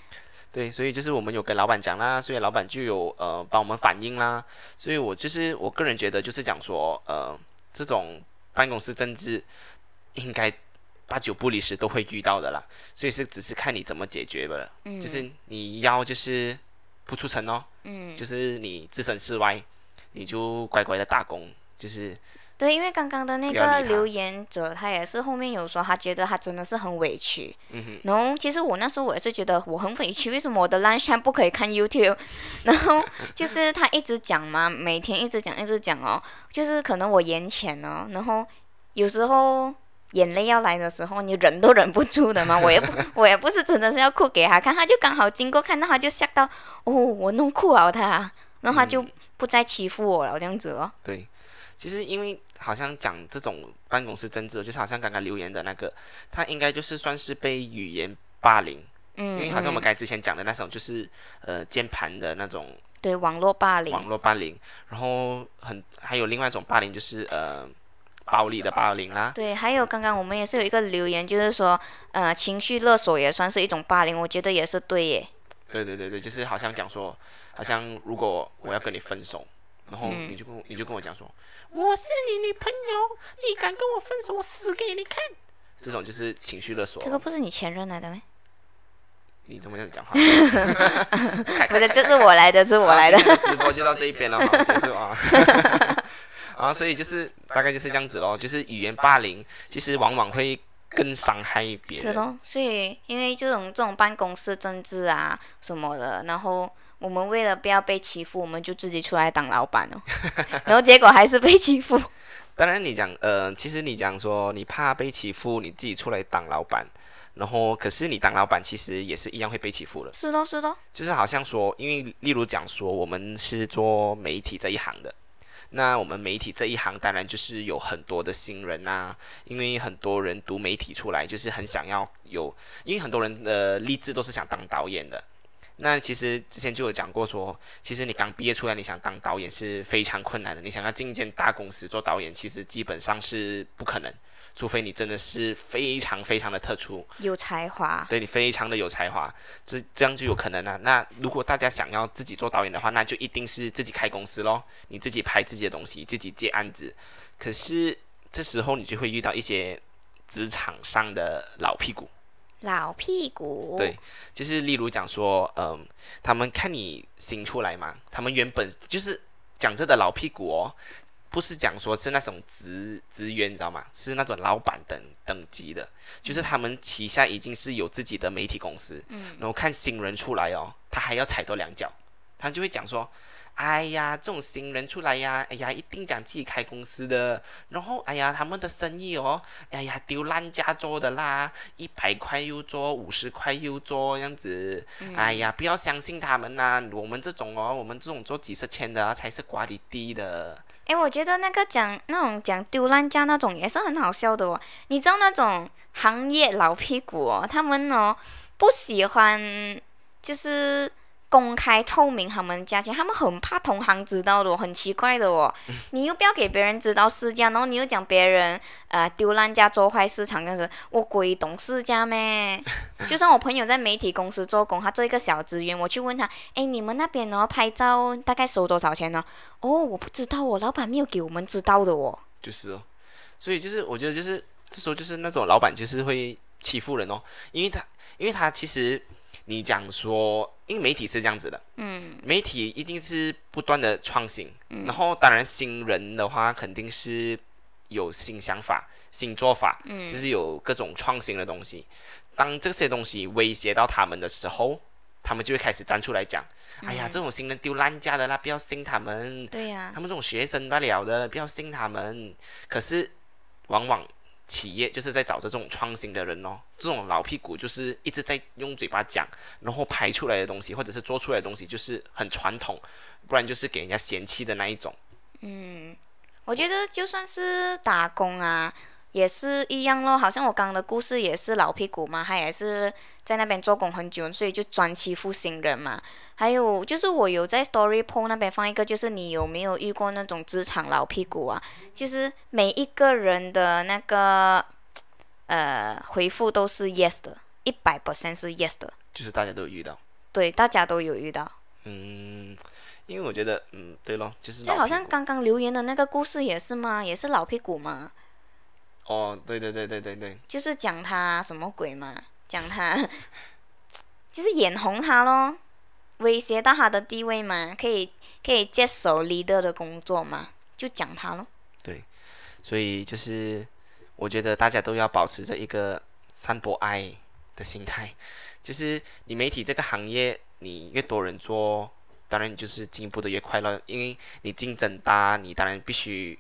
对，所以就是我们有跟老板讲啦，所以老板就有呃帮我们反映啦，所以我就是我个人觉得就是讲说呃这种办公室政治应该八九不离十都会遇到的啦，所以是只是看你怎么解决吧，嗯，就是你要就是不出城哦，嗯，就是你置身事外，你就乖乖的打工，就是对，因为刚刚的那个留言者，他也是后面有说，他觉得他真的是很委屈。嗯哼，然后其实我那时候我也是觉得我很委屈，为什么我的 lunch time 不可以看 YouTube？然后就是他一直讲嘛，每天一直讲一直讲哦，就是可能我眼浅哦，然后有时候眼泪要来的时候，你忍都忍不住的嘛。我也不 我也不是真的是要哭给他看，他就刚好经过看到他就吓到，哦，我弄哭了他，然后他就不再欺负我了这样子哦。对，其实因为好像讲这种办公室政治，就是好像刚刚留言的那个，他应该就是算是被语言霸凌，嗯，因为好像我们嗯。刚才之前讲的那种，就是呃键盘的那种对网络霸凌，网络霸凌，然后很还有另外一种霸凌就是呃暴力的霸凌啦，对，还有刚刚我们也是有一个留言，就是说，呃，情绪勒索也算是一种霸凌，我觉得也是对耶。对对对对，就是好像讲说，好像如果我要跟你分手，然后嗯你就跟我你就跟我讲说，我是你女朋友，你敢跟我分手，我死给你看。这种就是情绪勒索这。个不是你前任来的吗？你怎么这样讲话？开不是，这是我来的，这是我来的。直播就到这一边了，好，结束啊。啊，所以就是大概就是这样子咯，就是语言霸凌，其实往往会更伤害别人。是咯，所以因为这种这种办公室政治啊什么的，然后我们为了不要被欺负，我们就自己出来当老板哦，然后结果还是被欺负。当然，你讲呃，其实你讲说你怕被欺负，你自己出来当老板，然后可是你当老板其实也是一样会被欺负的，是咯是咯，就是好像说，因为例如讲说我们是做媒体这一行的。那我们媒体这一行当然就是有很多的新人啊，因为很多人读媒体出来就是很想要有，因为很多人的立志都是想当导演的。那其实之前就有讲过说，其实你刚毕业出来，你想当导演是非常困难的。你想要进一间大公司做导演，其实基本上是不可能。除非你真的是非常非常的特殊，有才华，对你非常的有才华，这这样就有可能啊。那如果大家想要自己做导演的话，那就一定是自己开公司咯，你自己拍自己的东西，自己接案子。可是这时候你就会遇到一些职场上的老屁股，老屁股，对，就是例如讲说，嗯，他们看你新出来嘛，他们原本就是讲这的老屁股哦。不是讲说是那种职职员，你知道吗？是那种老板等等级的，就是他们旗下已经是有自己的媒体公司，嗯然后看新人出来哦，他还要踩多两脚，他就会讲说。哎呀，这种新人出来呀，哎呀，一定讲自己开公司的，然后哎呀，他们的生意哦，哎呀，丢烂家做的啦，一百块又做，五十块又做，这样子，哎呀，不要相信他们呐，我们这种哦，我们这种做几十千的才是瓜底低的。哎，我觉得那个讲那种讲丢烂家那种也是很好笑的哦，你知道那种行业老屁股哦，他们哦不喜欢就是。公开透明他们价钱，他们很怕同行知道的，很奇怪的哦。你又不要给别人知道市价，然后你又讲别人呃丢烂价做坏市场这样子，我鬼懂市价咩？就算我朋友在媒体公司做工，他做一个小职员，我去问他，哎，你们那边哦拍照大概收多少钱呢？哦，我不知道哦，老板没有给我们知道的哦。就是哦，所以就是我觉得就是这时候就是那种老板就是会欺负人哦，因为他因为他其实。你讲说，因为媒体是这样子的，嗯，媒体一定是不断的创新，嗯，然后当然新人的话肯定是有新想法、新做法，嗯，就是有各种创新的东西。当这些东西威胁到他们的时候，他们就会开始站出来讲：“哎呀，这种新人丢烂家的啦，不要信他们。”对呀，他们这种学生罢了的，不要信他们。可是往往。企业就是在找这种创新的人哦，这种老屁股就是一直在用嘴巴讲，然后拍出来的东西或者是做出来的东西就是很传统，不然就是给人家嫌弃的那一种。嗯，我觉得就算是打工啊。也是一样咯，好像我刚刚的故事也是老屁股嘛，他也是在那边做工很久，所以就专欺负新人嘛。还有就是我有在 Story Po 那边放一个，就是你有没有遇过那种职场老屁股啊？就是每一个人的那个呃回复都是 Yes 的，一百 percent 是 Yes 的。就是大家都有遇到。对，大家都有遇到。嗯，因为我觉得，嗯，对咯，就是就好像刚刚留言的那个故事也是嘛？也是老屁股吗？哦，对对对对对对，就是讲他什么鬼嘛？讲他，就是眼红他咯，威胁到他的地位嘛，可以可以接手 leader 的工作嘛，就讲他咯。对，所以就是我觉得大家都要保持着一个散播爱的心态，就是你媒体这个行业，你越多人做，当然你就是进步的越快乐，因为你竞争大，你当然必须。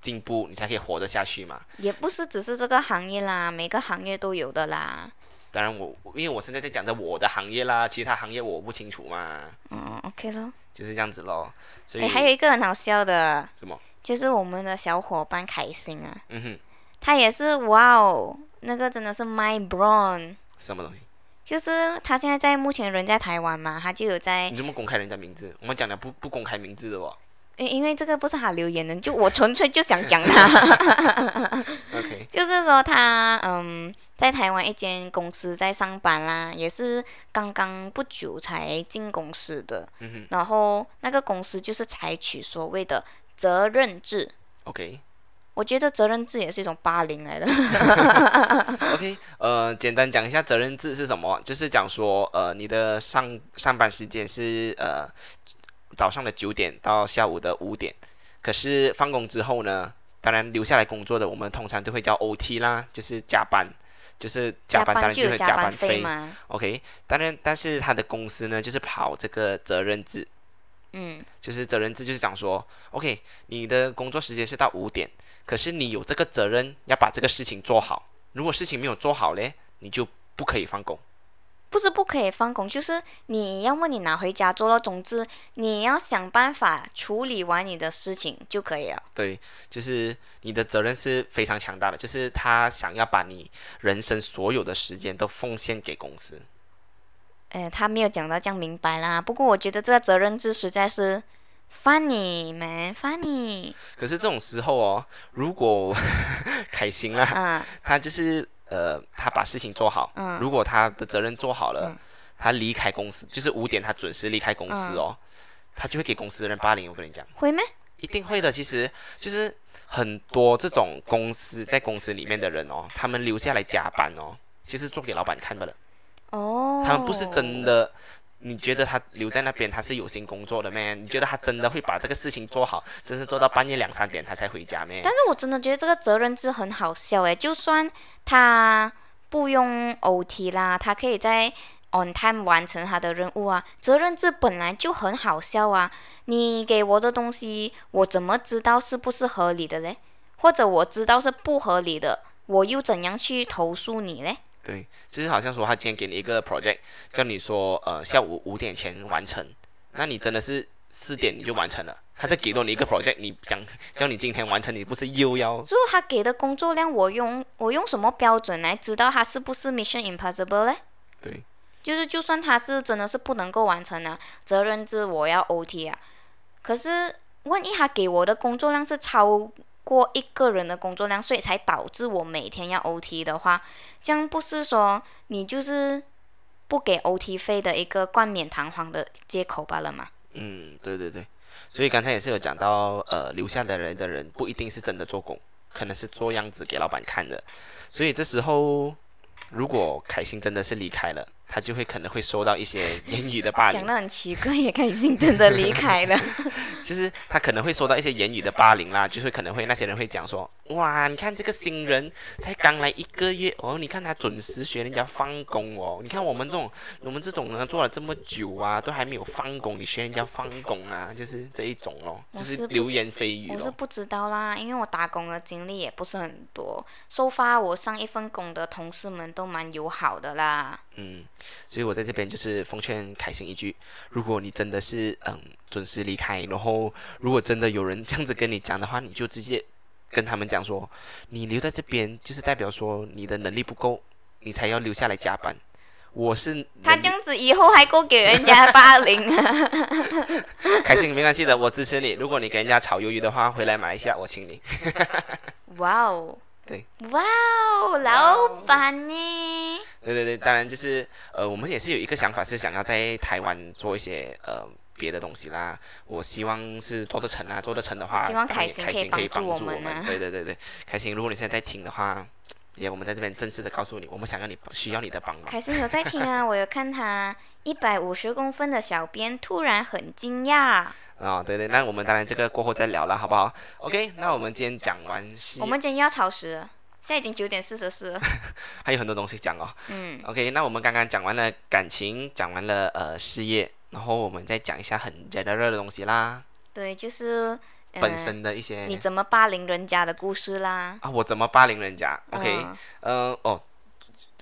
进步，你才可以活得下去嘛。也不是只是这个行业啦，每个行业都有的啦。当然，我因为我现在在讲的我的行业啦，其他行业我不清楚嘛。嗯，OK 咯。就是这样子咯。所以还有一个很好笑的。什么？就是我们的小伙伴凯欣啊。嗯哼。他也是哇哦，那个真的是 My Brown。什么东西？就是他现在在目前人在台湾嘛，他就有在。你怎么公开人家名字？我们讲的不不公开名字的哦。因因为这个不是他留言的，就我纯粹就想讲他。OK，就是说他嗯，在台湾一间公司在上班啦，也是刚刚不久才进公司的。嗯然后那个公司就是采取所谓的责任制。OK。我觉得责任制也是一种霸凌来的。OK，呃，简单讲一下责任制是什么，就是讲说呃，你的上上班时间是呃。早上的九点到下午的五点，可是放工之后呢？当然留下来工作的，我们通常都会叫 OT 啦，就是加班，就是加班当然就会加班费。OK，当然，但是他的公司呢，就是跑这个责任制。嗯，就是责任制，就是讲说，OK，你的工作时间是到五点，可是你有这个责任要把这个事情做好。如果事情没有做好嘞，你就不可以放工。不是不可以放工，就是你要么你拿回家做了，总之你要想办法处理完你的事情就可以了。对，就是你的责任是非常强大的，就是他想要把你人生所有的时间都奉献给公司。呃，他没有讲到这样明白啦。不过我觉得这个责任制实在是 funny man funny。可是这种时候哦，如果 开心啦，嗯他就是呃，他把事情做好。嗯如果他的责任做好了，嗯他离开公司，就是五点他准时离开公司哦，他就会给公司的人霸凌。我跟你讲，会吗？一定会的。其实就是很多这种公司在公司里面的人哦，他们留下来加班哦，其实做给老板看的了。哦，他们不是真的。你觉得他留在那边，他是有心工作的咩？你觉得他真的会把这个事情做好，真是做到半夜两三点他才回家咩？但是我真的觉得这个责任制很好笑诶，就算他不用 OT 啦，他可以在 on time 完成他的任务啊。责任制本来就很好笑啊，你给我的东西，我怎么知道是不是合理的嘞？或者我知道是不合理的，我又怎样去投诉你嘞？对，就是好像说他今天给你一个 project，叫你说呃下午五点前完成，那你真的是四点你就完成了，他再给到你一个 project，你讲叫你今天完成，你不是又要如果他给的工作量，我用我用什么标准来知道他是不是 Mission Impossible 嘞？对就是就算他是真的是不能够完成啊，责任制我要 OT 啊。可是万一他给我的工作量是超过一个人的工作量，所以才导致我每天要 OT 的话，这样不是说你就是不给 OT 费的一个冠冕堂皇的借口罢了嘛？嗯对对对，所以刚才也是有讲到呃留下的人的人不一定是真的做工，可能是做样子给老板看的，所以这时候如果凯欣真的是离开了，他就会可能会收到一些言语的霸凌讲。得很奇怪，也开心真的离开了。其实他可能会受到一些言语的霸凌啦，就是可能会那些人会讲说，哇，你看这个新人才刚来一个月哦，你看他准时学人家放工哦，你看我们这种我们这种呢做了这么久啊，都还没有放工，你学人家放工啊，就是这一种咯，就是流言蜚语咯。我是不知道啦，因为我打工的经历也不是很多。收发我上一份工的同事们都蛮友好的啦。嗯，所以我在这边就是奉劝凯欣一句，如果你真的是嗯准时离开，然后如果真的有人这样子跟你讲的话，你就直接跟他们讲说，你留在这边就是代表说你的能力不够，你才要留下来加班。我是他这样子以后还够给人家霸凌啊！开心没关系的，我支持你。如果你给人家炒鱿鱼的话，回来马来西亚我请你。哇哦，对，哇哦，老板呢？对对对，当然就是呃，我们也是有一个想法，是想要在台湾做一些呃别的东西啦。我希望是做得成啊，做得成的话，希望开心开心可以帮助我我们啊对对对对，开心，如果你现在在听的话，也我们在这边正式的告诉你，我们想要你需要你的帮忙。开心有在听啊，我有看他一百五十公分的小编突然很惊讶。啊、对对，那我们当然这个过后再聊了，好不好？OK，那我们今天讲完戏我，们今天又要超时了，现在已经九点四十四了。还有很多东西讲哦。嗯，OK，那我们刚刚讲完了感情，讲完了呃事业，然后我们再讲一下很 general 的东西啦，对，就是、呃、本身的一些你怎么霸凌人家的故事啦。啊，我怎么霸凌人家？OK，嗯呃，哦，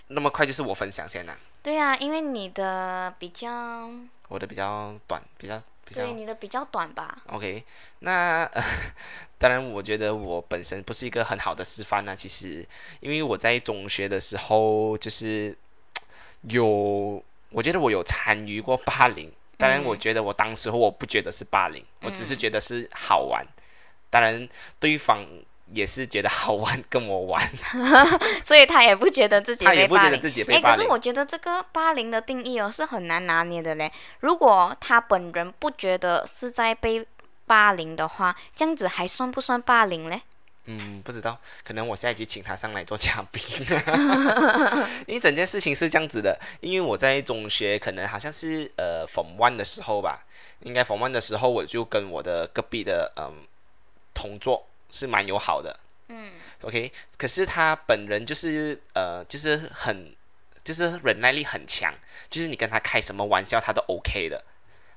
那么快就是我分享先啦，对啊，因为你的比较，我的比较短，比较比较对你的比较短吧。OK，那、呃、当然，我觉得我本身不是一个很好的示范呢、其实，因为我在中学的时候，就是有，我觉得我有参与过霸凌。当然，我觉得我当时候我不觉得是霸凌，我只是觉得是好玩。当然，对方也是觉得好玩，跟我玩，所以他也不觉得自己他也被霸凌。不觉得自己哎，被霸凌。可是我觉得这个霸凌的定义哦是很难拿捏的嘞。如果他本人不觉得是在被霸凌的话，这样子还算不算霸凌嘞？嗯，不知道，可能我下一集请他上来做嘉宾。因为整件事情是这样子的，因为我在中学可能好像是呃 Form One 的时候吧，应该 Form One 的时候我就跟我的隔壁的嗯同桌是蛮友好的。嗯 OK，可是他本人就是呃就是很就是忍耐力很强，就是你跟他开什么玩笑他都 OK 的。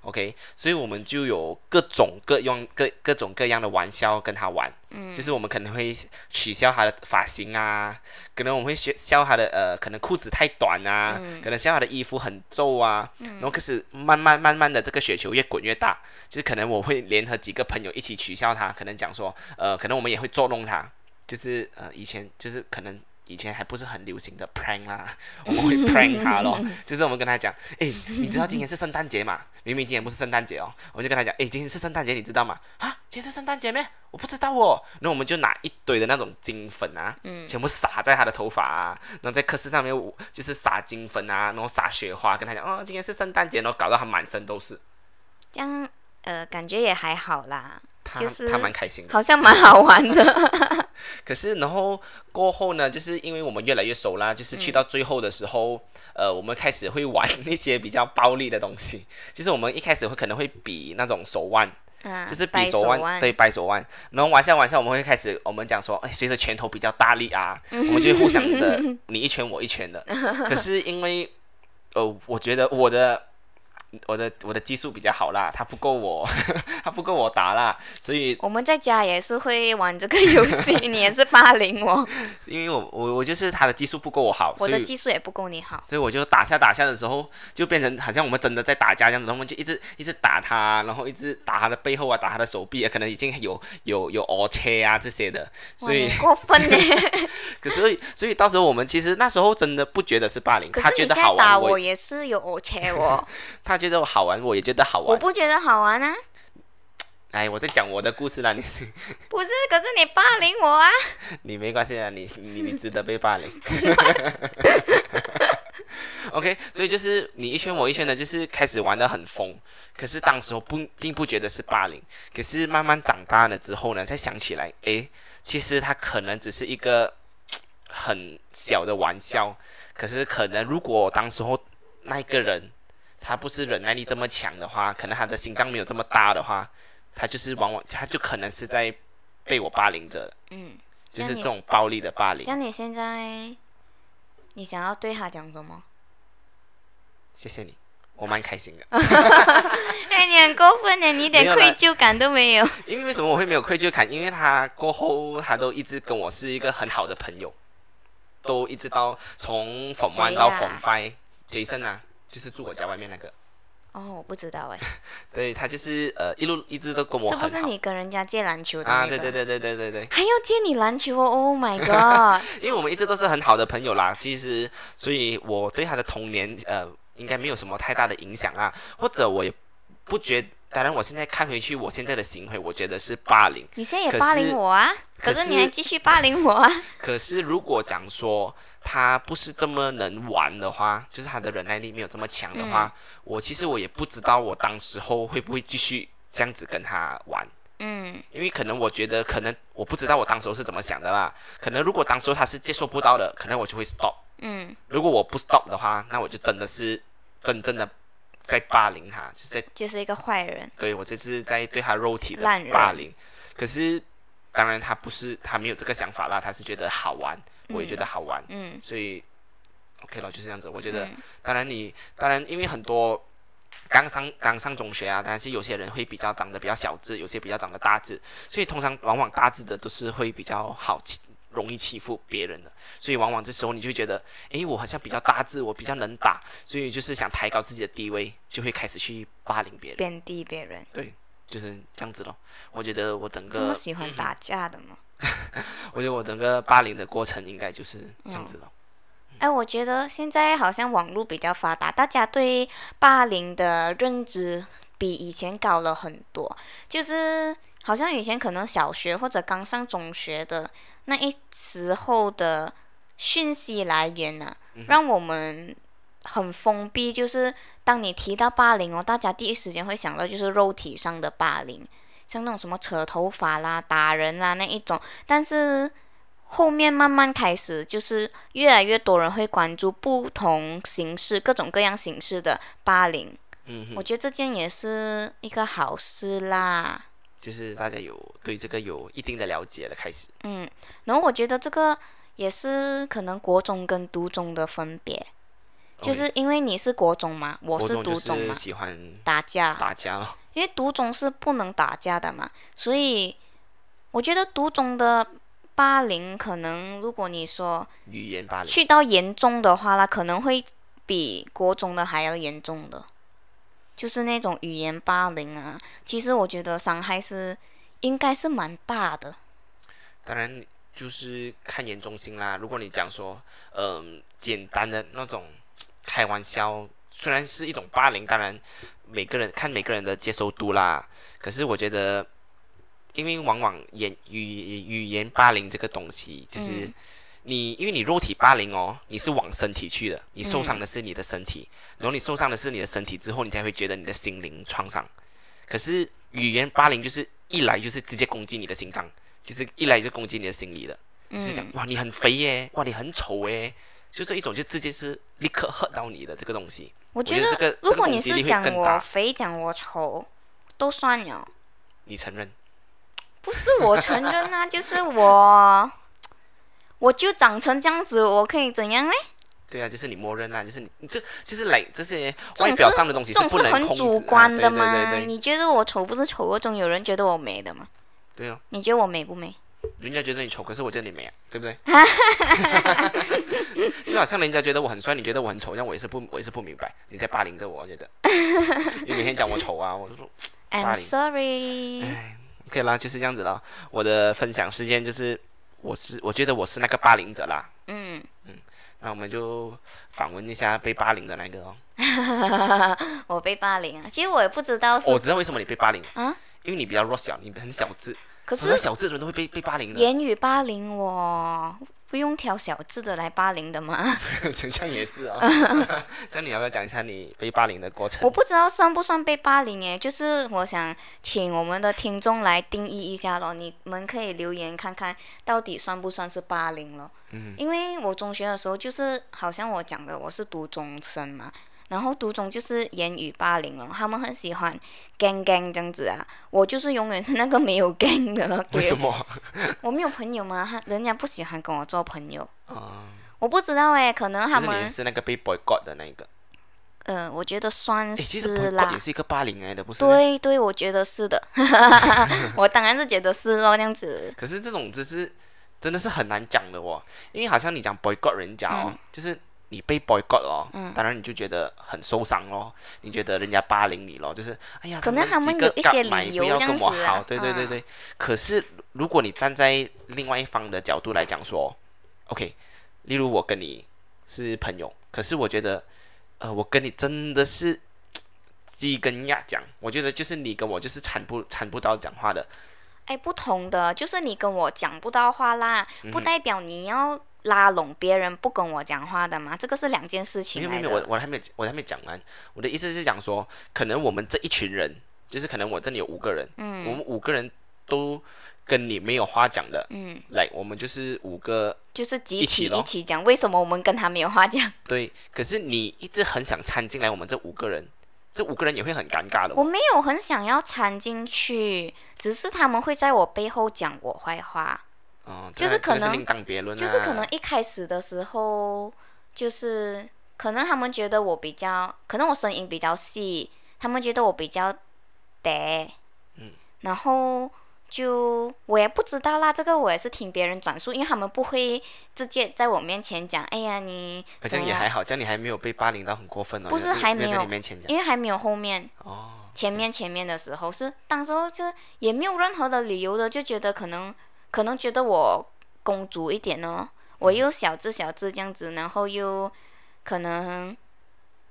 OK，所以我们就有各种各样各各种各样的玩笑跟他玩，嗯，就是我们可能会取笑他的发型啊，可能我们会笑笑他的呃，可能裤子太短啊，可能笑他的衣服很皱啊，然后开始慢慢慢慢的这个雪球越滚越大，就是可能我会联合几个朋友一起取笑他，可能讲说呃，可能我们也会捉弄他，就是呃以前就是可能。以前还不是很流行的 prank 啦，我们会 prank 他咯，就是我们跟他讲，哎，你知道今天是圣诞节嘛？明明今天不是圣诞节哦，我就跟他讲，哎，今天是圣诞节，你知道吗？啊，今天是圣诞节咩？我不知道哦。那我们就拿一堆的那种金粉啊，全部撒在他的头发啊，然后在课室上面就是撒金粉啊，然后撒雪花，跟他讲，哦，今天是圣诞节，然后搞到他满身都是。这样，呃，感觉也还好啦。他他蛮开心的，好像蛮好玩的。可是，然后过后呢，就是因为我们越来越熟啦，就是去到最后的时候，呃，我们开始会玩那些比较暴力的东西。就是我们一开始会可能会比那种手腕，就是比手腕，对，掰手腕。然后玩下玩下，我们会开始，我们讲说，哎，谁的拳头比较大力啊？我们就互相的你一拳我一拳的。可是因为，呃，我觉得我的。我的我的技术比较好啦，他不够我，他不够我打啦，所以我们在家也是会玩这个游戏，你也是霸凌我，因为我我我就是他的技术不够我好，我的技术也不够你好，所以我就打下打下的时候，就变成好像我们真的在打架这样子，我们就一直一直打他，然后一直打他的背后啊，打他的手臂啊，可能已经有有有凹切啊这些的，所以过分呢。可是所以到时候我们其实那时候真的不觉得是霸凌，他觉得好玩，我也是有凹切哦，他。觉得我好玩，我也觉得好玩。我不觉得好玩啊！哎，我在讲我的故事啦，你 不是？可是你霸凌我啊！你没关系啊，你你你值得被霸凌。OK，所以就是你一圈我一圈的，就是开始玩的很疯。可是当时我不并不觉得是霸凌，可是慢慢长大了之后呢，才想起来，哎，其实他可能只是一个很小的玩笑。可是可能如果当时候那一个人。他不是忍耐力这么强的话，可能他的心脏没有这么大的话，他就是往往他就可能是在被我霸凌着。嗯，就是这种暴力的霸凌。那你现在，你想要对他讲什么？谢谢你，我蛮开心的。哎，你很过分呢，你一点愧疚感都没有。因为为什么我会没有愧疚感？因为他过后他都一直跟我是一个很好的朋友，都一直到从逢 one 到逢 five，Jason 啊。就是住我家外面那个，哦，我不知道哎。对他就是呃，一路一直都跟我。是不是你跟人家借篮球的啊？对对对对对对对。还要借你篮球哦？Oh my god！因为我们一直都是很好的朋友啦，其实，所以我对他的童年呃，应该没有什么太大的影响啊，或者我也不觉。当然，我现在看回去，我现在的行为，我觉得是霸凌。你现在也霸凌我啊？可是你还继续霸凌我啊？可是如果讲说他不是这么能玩的话，就是他的忍耐力没有这么强的话，我其实我也不知道我当时候会不会继续这样子跟他玩。嗯。因为可能我觉得，可能我不知道我当时候是怎么想的啦。可能如果当时候他是接受不到的，可能我就会 stop。嗯。如果我不 stop 的话，那我就真的是真正的。在霸凌他，就是在就是一个坏人。对我这是在对他肉体的霸凌。可是，当然他不是他没有这个想法啦，他是觉得好玩，我也觉得好玩。嗯。所以，OK 了，就是这样子。我觉得，当然你当然因为很多刚上刚上中学啊，当然是有些人会比较长得比较小只，有些比较长得大只，所以通常往往大只的都是会比较好。容易欺负别人的，所以往往这时候你就觉得，诶，我好像比较大智，我比较能打，所以就是想抬高自己的地位，就会开始去霸凌别人，贬低别人。对，就是这样子咯。我觉得我整个这么喜欢打架的吗？我觉得我整个霸凌的过程应该就是这样子咯。哎，我觉得现在好像网络比较发达，大家对霸凌的认知比以前高了很多，就是好像以前可能小学或者刚上中学的。那一时候的讯息来源呢，让我们很封闭。就是当你提到霸凌哦，大家第一时间会想到就是肉体上的霸凌，像那种什么扯头发啦、打人啦那一种。但是后面慢慢开始，就是越来越多人会关注不同形式、各种各样形式的霸凌。嗯，我觉得这件也是一个好事啦。就是大家有对这个有一定的了解了，开始。嗯，然后我觉得这个也是可能国中跟读中的分别，就是因为你是国中嘛，我是读中喜欢打架，打架咯。因为独中是不能打架的嘛，所以我觉得独中的霸凌，可能如果你说语言霸凌。去到严重的话啦，可能会比国中的还要严重的，就是那种语言霸凌啊。其实我觉得伤害是应该是蛮大的。当然就是看严重性啦。如果你讲说，嗯、简单的那种开玩笑，虽然是一种霸凌，当然每个人看每个人的接受度啦。可是我觉得，因为往往言语语言霸凌这个东西，就是嗯你因为你肉体霸凌哦，你是往身体去的，你受伤的是你的身体，然后你受伤的是你的身体之后，你才会觉得你的心灵创伤。可是语言霸凌就是一来就是直接攻击你的心脏，就是一来就攻击你的心理了，就是讲嗯，哇你很肥耶，哇你很丑耶，就这一种就直接是立刻 hurt 到你的这个东西。我觉得这个如果你是讲我肥，讲我丑，都算了。你承认？不是我承认啊，就是我，我就长成这样子，我可以怎样嘞？对啊，就是你默认啦，就是你你这就是来这些外表上的东西不能很控制主观的啊、嘛。对对对对你觉得我丑不是丑，总有人觉得我美的嘛。对啊，你觉得我美不美？人家觉得你丑，可是我觉得你美啊，对不对？就好像人家觉得我很帅，你觉得我很丑，让我也是不我也是不明白，你在霸凌着我，我觉得 你每天讲我丑啊，我就说 I'm sorry。OK 啦，就是这样子了。我的分享时间就是我是我觉得我是那个霸凌者啦，嗯。嗯，那我们就访问一下被霸凌的那个哦。我被霸凌啊，其实我也不知道是，我知道为什么你被霸凌啊，因为你比较弱小，你很小智，可是小智的人都会被被霸凌的。言语霸凌我，不用挑小字的来霸凌的吗？这样也是哦。这样你要不要讲一下你被霸凌的过程？我不知道算不算被霸凌诶，就是我想请我们的听众来定义一下咯，你们可以留言看看到底算不算是霸凌咯。嗯因为我中学的时候就是好像我讲的，我是读中生嘛，然后读中就是言语霸凌了，他们很喜欢 gang gang 这样子啊，我就是永远是那个没有 gang 的那个，为什么？我没有朋友嘛，他人家不喜欢跟我做朋友，啊、我不知道诶，可能他们是那个被 boycott 的那一个。呃，我觉得算是啦也。是一个霸凌来的，不是？。对对，我觉得是的，我当然是觉得是咯，这样子。可是这种只是真的是很难讲的哦，因为好像你讲 boycott 人家哦，就是你被 boycott 哦，嗯当然你就觉得很受伤咯，你觉得人家霸凌你咯，就是哎呀，可能他们有一些理由不要这样子啊跟我好，对对对嗯对。可是如果你站在另外一方的角度来讲说，OK，例如我跟你是朋友，可是我觉得，呃，我跟你真的是。鸡跟鸭讲，我觉得就是你跟我就是谈不谈不到讲话的，哎，不同的就是你跟我讲不到话啦，嗯不代表你要拉拢别人不跟我讲话的嘛，这个是两件事情没有没有，我。我还没有我还没讲完。我的意思是讲说，可能我们这一群人，就是可能我这里有五个人，嗯我嗯们五个人都跟你没有话讲的，嗯，来，我们就是五个就是集体一起讲为什么我们跟他没有话讲。对。可是你一直很想掺进来，我们这五个人，这五个人也会很尴尬的哦。我没有很想要掺进去，只是他们会在我背后讲我坏话。哦，就是可能。就是可能一开始的时候，就是可能他们觉得我比较，可能我声音比较细，他们觉得我比较嗲，嗯，然后就我也不知道啦，这个我也是听别人转述，因为他们不会直接在我面前讲，哎呀你好像也还好，这样你还没有被霸凌到很过分哦。不是没有没有在还没有你面前讲因为还没有后面。哦。前面前面的时候是当时候是也没有任何的理由的，就觉得可能可能觉得我公主一点哦，我又小只小只这样子，然后又可能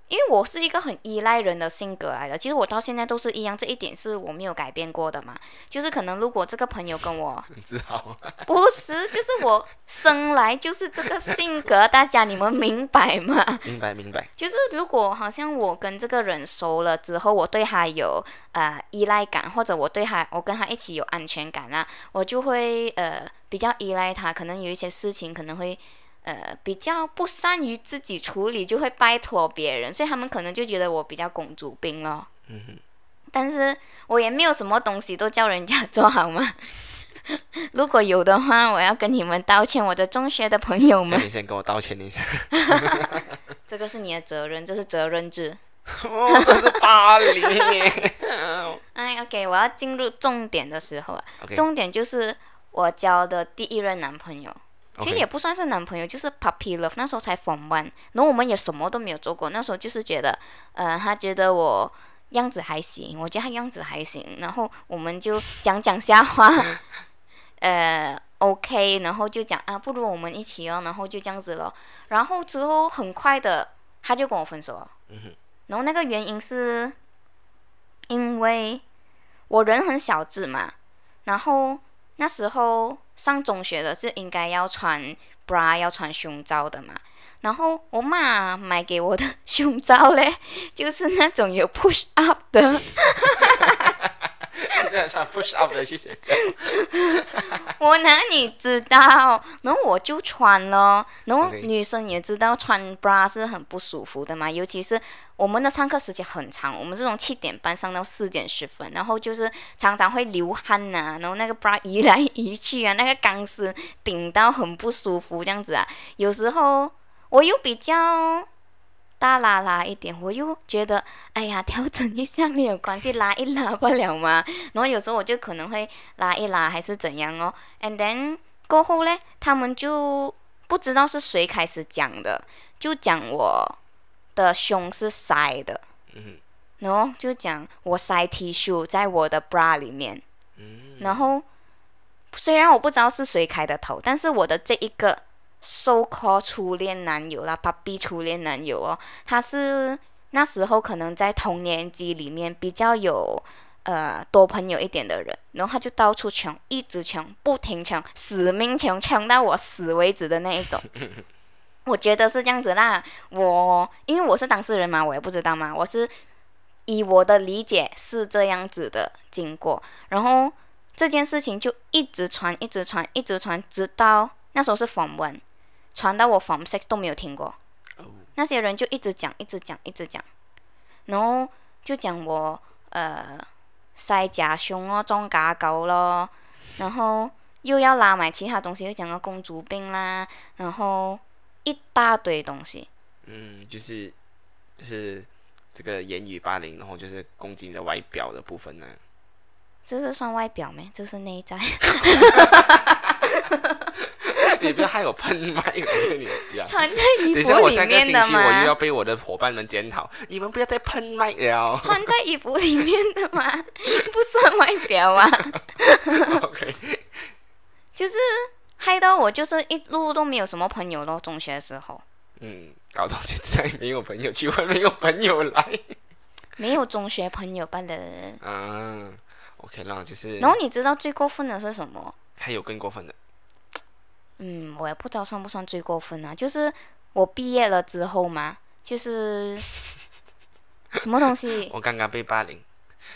因为我是一个很依赖人的性格来的，其实我到现在都是一样，这一点是我没有改变过的嘛。就是可能如果这个朋友跟我很自豪。不是，就是我生来就是这个性格，大家你们明白吗？明白明白。就是如果好像我跟这个人熟了之后，我对他有呃依赖感，或者我对他我跟他一起有安全感啊，我就会呃比较依赖他。可能有一些事情可能会呃比较不善于自己处理，就会拜托别人，所以他们可能就觉得我比较公主病咯。嗯哼。但是我也没有什么东西都叫人家做好吗？如果有的话，我要跟你们道歉，我的中学的朋友们。你先跟我道歉一下。这个是你的责任，这是责任制。哦，这是霸凌耶。哎，OK，我要进入重点的时候啊重点就是我交的第一任男朋友。其实也不算是男朋友，就是 puppy love。那时候才 form one，然后我们也什么都没有做过。那时候就是觉得，呃，他觉得我样子还行，我觉得他样子还行，然后我们就讲讲瞎话，呃，OK，然后就讲啊，不如我们一起哦，然后就这样子咯。然后之后很快的他就跟我分手了。然后那个原因是，因为我人很小只嘛，然后那时候上中学的是应该要穿 bra 要穿胸罩的嘛，然后我妈买给我的 胸罩嘞，就是那种有 push up 的，这样穿 push up 的去学校。我哪里知道？然后我就穿了，然后女生也知道穿 bra 是很不舒服的嘛，尤其是我们的上课时间很长，我们是从七点半上到四点十分，然后就是常常会流汗呐、然后那个 bra 移来移去啊，那个钢丝顶到很不舒服这样子啊，有时候我又比较。大拉拉一点，我又觉得，哎呀，调整一下没有关系，拉一拉不了嘛。然后有时候我就可能会拉一拉，还是怎样哦。And then 过后嘞，他们就不知道是谁开始讲的，就讲我的胸是塞的，嗯然后就讲我塞 T 恤在我的 bra 里面，嗯然后虽然我不知道是谁开的头，但是我的这一个 so call 初恋男友啦，puppy 初恋男友哦，他是那时候可能在同年级里面比较有呃多朋友一点的人，然后他就到处抢，一直抢，不停抢，死命抢，抢到我死为止的那一种。我觉得是这样子啦，我因为我是当事人嘛，我也不知道嘛，我是以我的理解是这样子的经过，然后这件事情就一直传，一直传，一直传，直到那时候是访问传到我 Form Six 都没有听过。哦那些人就一直讲，一直讲，一直讲，然后就讲我呃塞假胸哦，装假狗咯，然后又要拉买其他东西，又讲到公主病啦，然后一大堆东西。嗯，就是就是这个言语霸凌，然后就是攻击你的外表的部分呢。这是算外表没？这是内在。你不要害我喷麦，我跟你讲。穿在衣服里我下个星面的期我又要？被我的伙伴们检讨，你们不要再喷麦了。穿在衣服里面的吗？不算外表啊，OK，就是害到我就是一路都没有什么朋友咯。中学的时候嗯，搞到现在没有朋友，去问没有朋友来。没有中学朋友罢了。嗯，OK 啦，就是然后你知道最过分的是什么？还有更过分的，嗯，我也不知道算不算最过分啊。就是我毕业了之后嘛，就是 什么东西？我刚刚被霸凌。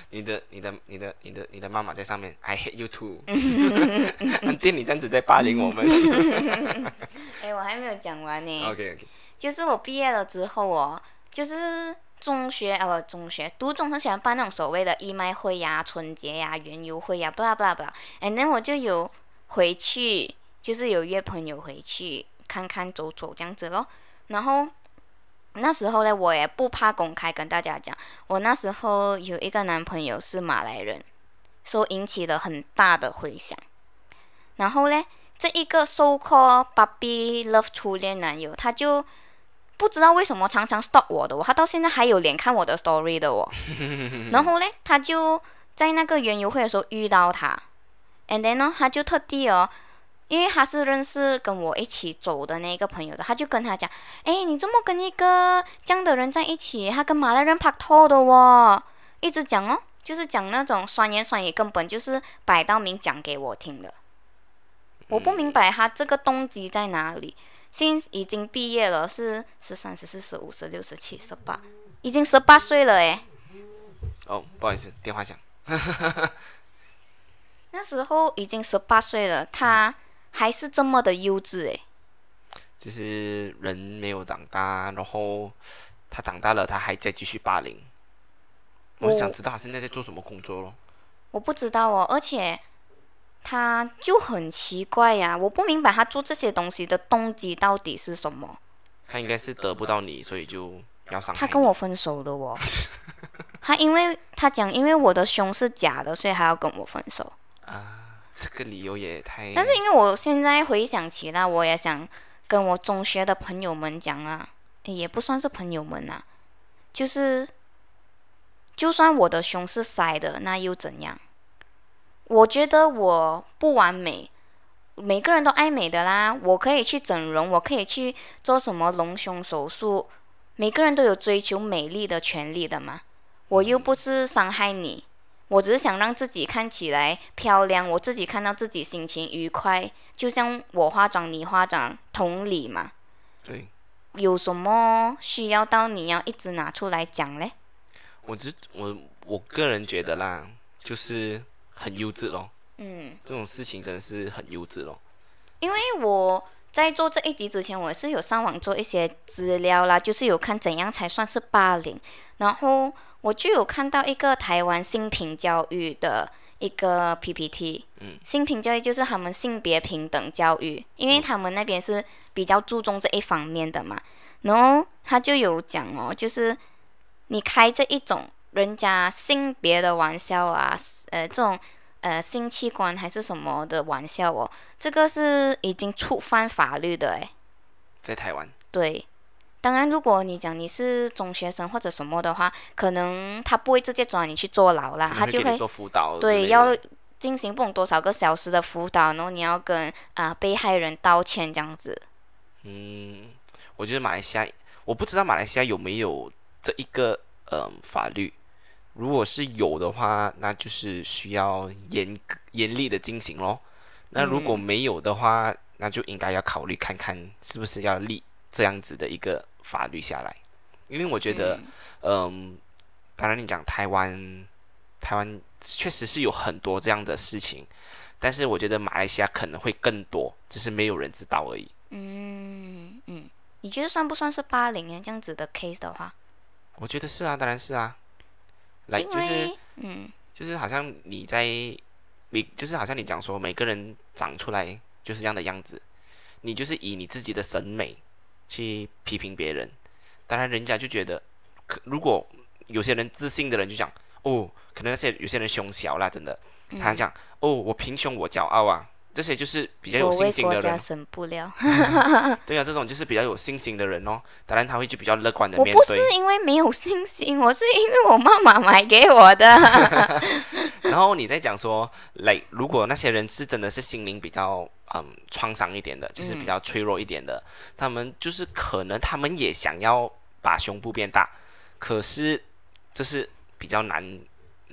你的、你的、你的、你的、你的妈妈在上面，I hate you too。安店你这样子在霸凌我们。哎，我还没有讲完呢。OK OK，就是我毕业了之后哦，就是中学啊不中学读中很喜欢办那种所谓的义卖会呀、春节呀、园游会呀，不啦不啦不啦。and then 我就有回去，就是有约朋友回去看看走走这样子咯。然后那时候呢，我也不怕公开跟大家讲，我那时候有一个男朋友是马来人，所以引起了很大的回响。然后呢，这一个 so called puppy love 初恋男友，他就不知道为什么常常 stop 我的我，他到现在还有脸看我的 story 的哦。然后呢，他就在那个园游会的时候遇到他，and then 呢，他就特地哦，因为他是认识跟我一起走的那个朋友的，他就跟他讲，哎，你怎么跟一个这样的人在一起？他跟马来人拍拖的哦，一直讲哦，就是讲那种酸言酸语，根本就是摆到明讲给我听的。我不明白他这个动机在哪里。现已经毕业了，是十三、十四、十五、十六、十七、十八，已经十八岁了诶。哦，不好意思，电话响。那时候已经十八岁了，他还是这么的幼稚诶。就是人没有长大，然后他长大了，他还在继续霸凌。我我想知道他现在在做什么工作咯。我不知道哦，而且他就很奇怪呀、我不明白他做这些东西的动机到底是什么。他应该是得不到你，所以就要伤害。他跟我分手的哦。他因为他讲，因为我的胸是假的，所以还要跟我分手。这个理由也太……但是因为我现在回想起来，我也想跟我中学的朋友们讲啊，也不算是朋友们啊，就是就算我的胸是塞的，那又怎样？我觉得我不完美，每个人都爱美的啦。我可以去整容，我可以去做什么隆胸手术，每个人都有追求美丽的权利的嘛。我又不是伤害你，我只是想让自己看起来漂亮，我自己看到自己心情愉快，就像我化妆你化妆，同理嘛。对，有什么需要到你要一直拿出来讲嘞？我只我我个人觉得啦，就是很幼稚咯。嗯，这种事情真的是很幼稚咯。因为我在做这一集之前，我是有上网做一些资料啦，就是有看怎样才算是霸凌，然后我就有看到一个台湾性平教育的一个 PPT，嗯，性平教育就是他们性别平等教育，因为他们那边是比较注重这一方面的嘛，然后他就有讲哦，就是你开这一种人家性别的玩笑啊，呃，这种呃性器官还是什么的玩笑哦，这个是已经触犯法律的诶。在台湾，对，当然，如果你讲你是中学生或者什么的话，可能他不会直接抓你去坐牢啦，他就会会给你做辅导对要进行不懂多少个小时的辅导，然后你要跟啊、被害人道歉这样子。嗯，我觉得马来西亚，我不知道马来西亚有没有这一个嗯法律。如果是有的话，那就是需要严严厉的进行咯。那如果嗯没有的话，那就应该要考虑看看是不是要立这样子的一个法律下来。因为我觉得，嗯，当然你讲台湾，台湾确实是有很多这样的事情，但是我觉得马来西亚可能会更多，只是没有人知道而已。嗯嗯，你觉得算不算是八零年？这样子的 case 的话，我觉得是啊，当然是啊。来，就是嗯就是好像你在，你就是好像你讲说每个人长出来就是这样的样子，你就是以你自己的审美去批评别人，当然人家就觉得，可如果有些人自信的人就讲，哦，可能那些有些人胸小啦，真的，他讲，哦，我平胸我骄傲啊，这些就是比较有我信为国家心的人，省不了。对啊，这种就是比较有信心的人哦，当然他会去比较乐观的我不面对。是因为没有信心，我是因为我妈妈买给我的。然后你再讲说，来，如果那些人是真的是心灵比较嗯创伤一点的，就是比较脆弱一点的，他们就是可能他们也想要把胸部变大，可是这是比较难，嗯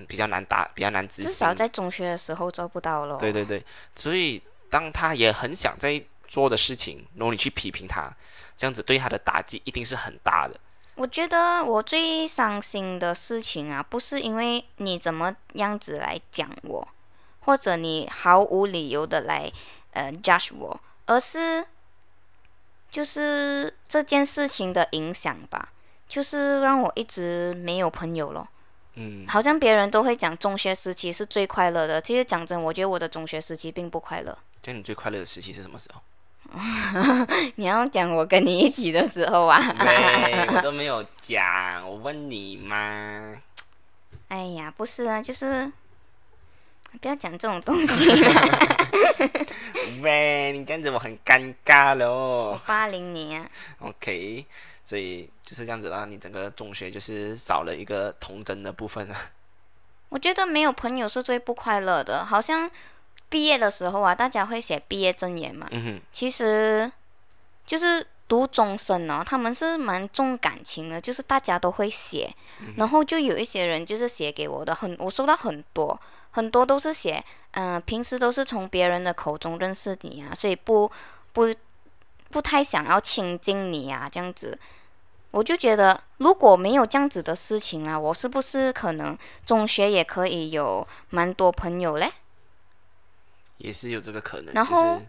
比较难达，比较难执行至少。在中学的时候做不到咯。对对对，所以当他也很想在做的事情，然后你去批评他，这样子对他的打击一定是很大的。我觉得我最伤心的事情啊，不是因为你怎么样子来讲我，或者你毫无理由的来呃 judge 我，而是就是这件事情的影响吧，就是让我一直没有朋友咯。嗯，好像别人都会讲中学时期是最快乐的，其实讲真，我觉得我的中学时期并不快乐。就你最快乐的时期是什么时候？你要讲我跟你一起的时候啊？对，我都没有讲，我问你嘛。哎呀，不是啊，就是不要讲这种东西啦，喂，你这样子我很尴尬我咯。霸凌你啊！OK，所以就是这样子啦，你整个中学就是少了一个童真的部分啊。我觉得没有朋友是最不快乐的，好像毕业的时候啊，大家会写毕业证言嘛，嗯哼，其实就是读中生哦，他们是蛮重感情的，就是大家都会写，然后就有一些人就是写给我的，很我收到很多，很多都是写，嗯、平时都是从别人的口中认识你啊，所以不不不太想要亲近你啊，这样子。我就觉得，如果没有这样子的事情啊，我是不是可能中学也可以有蛮多朋友嘞？也是有这个可能。然后就是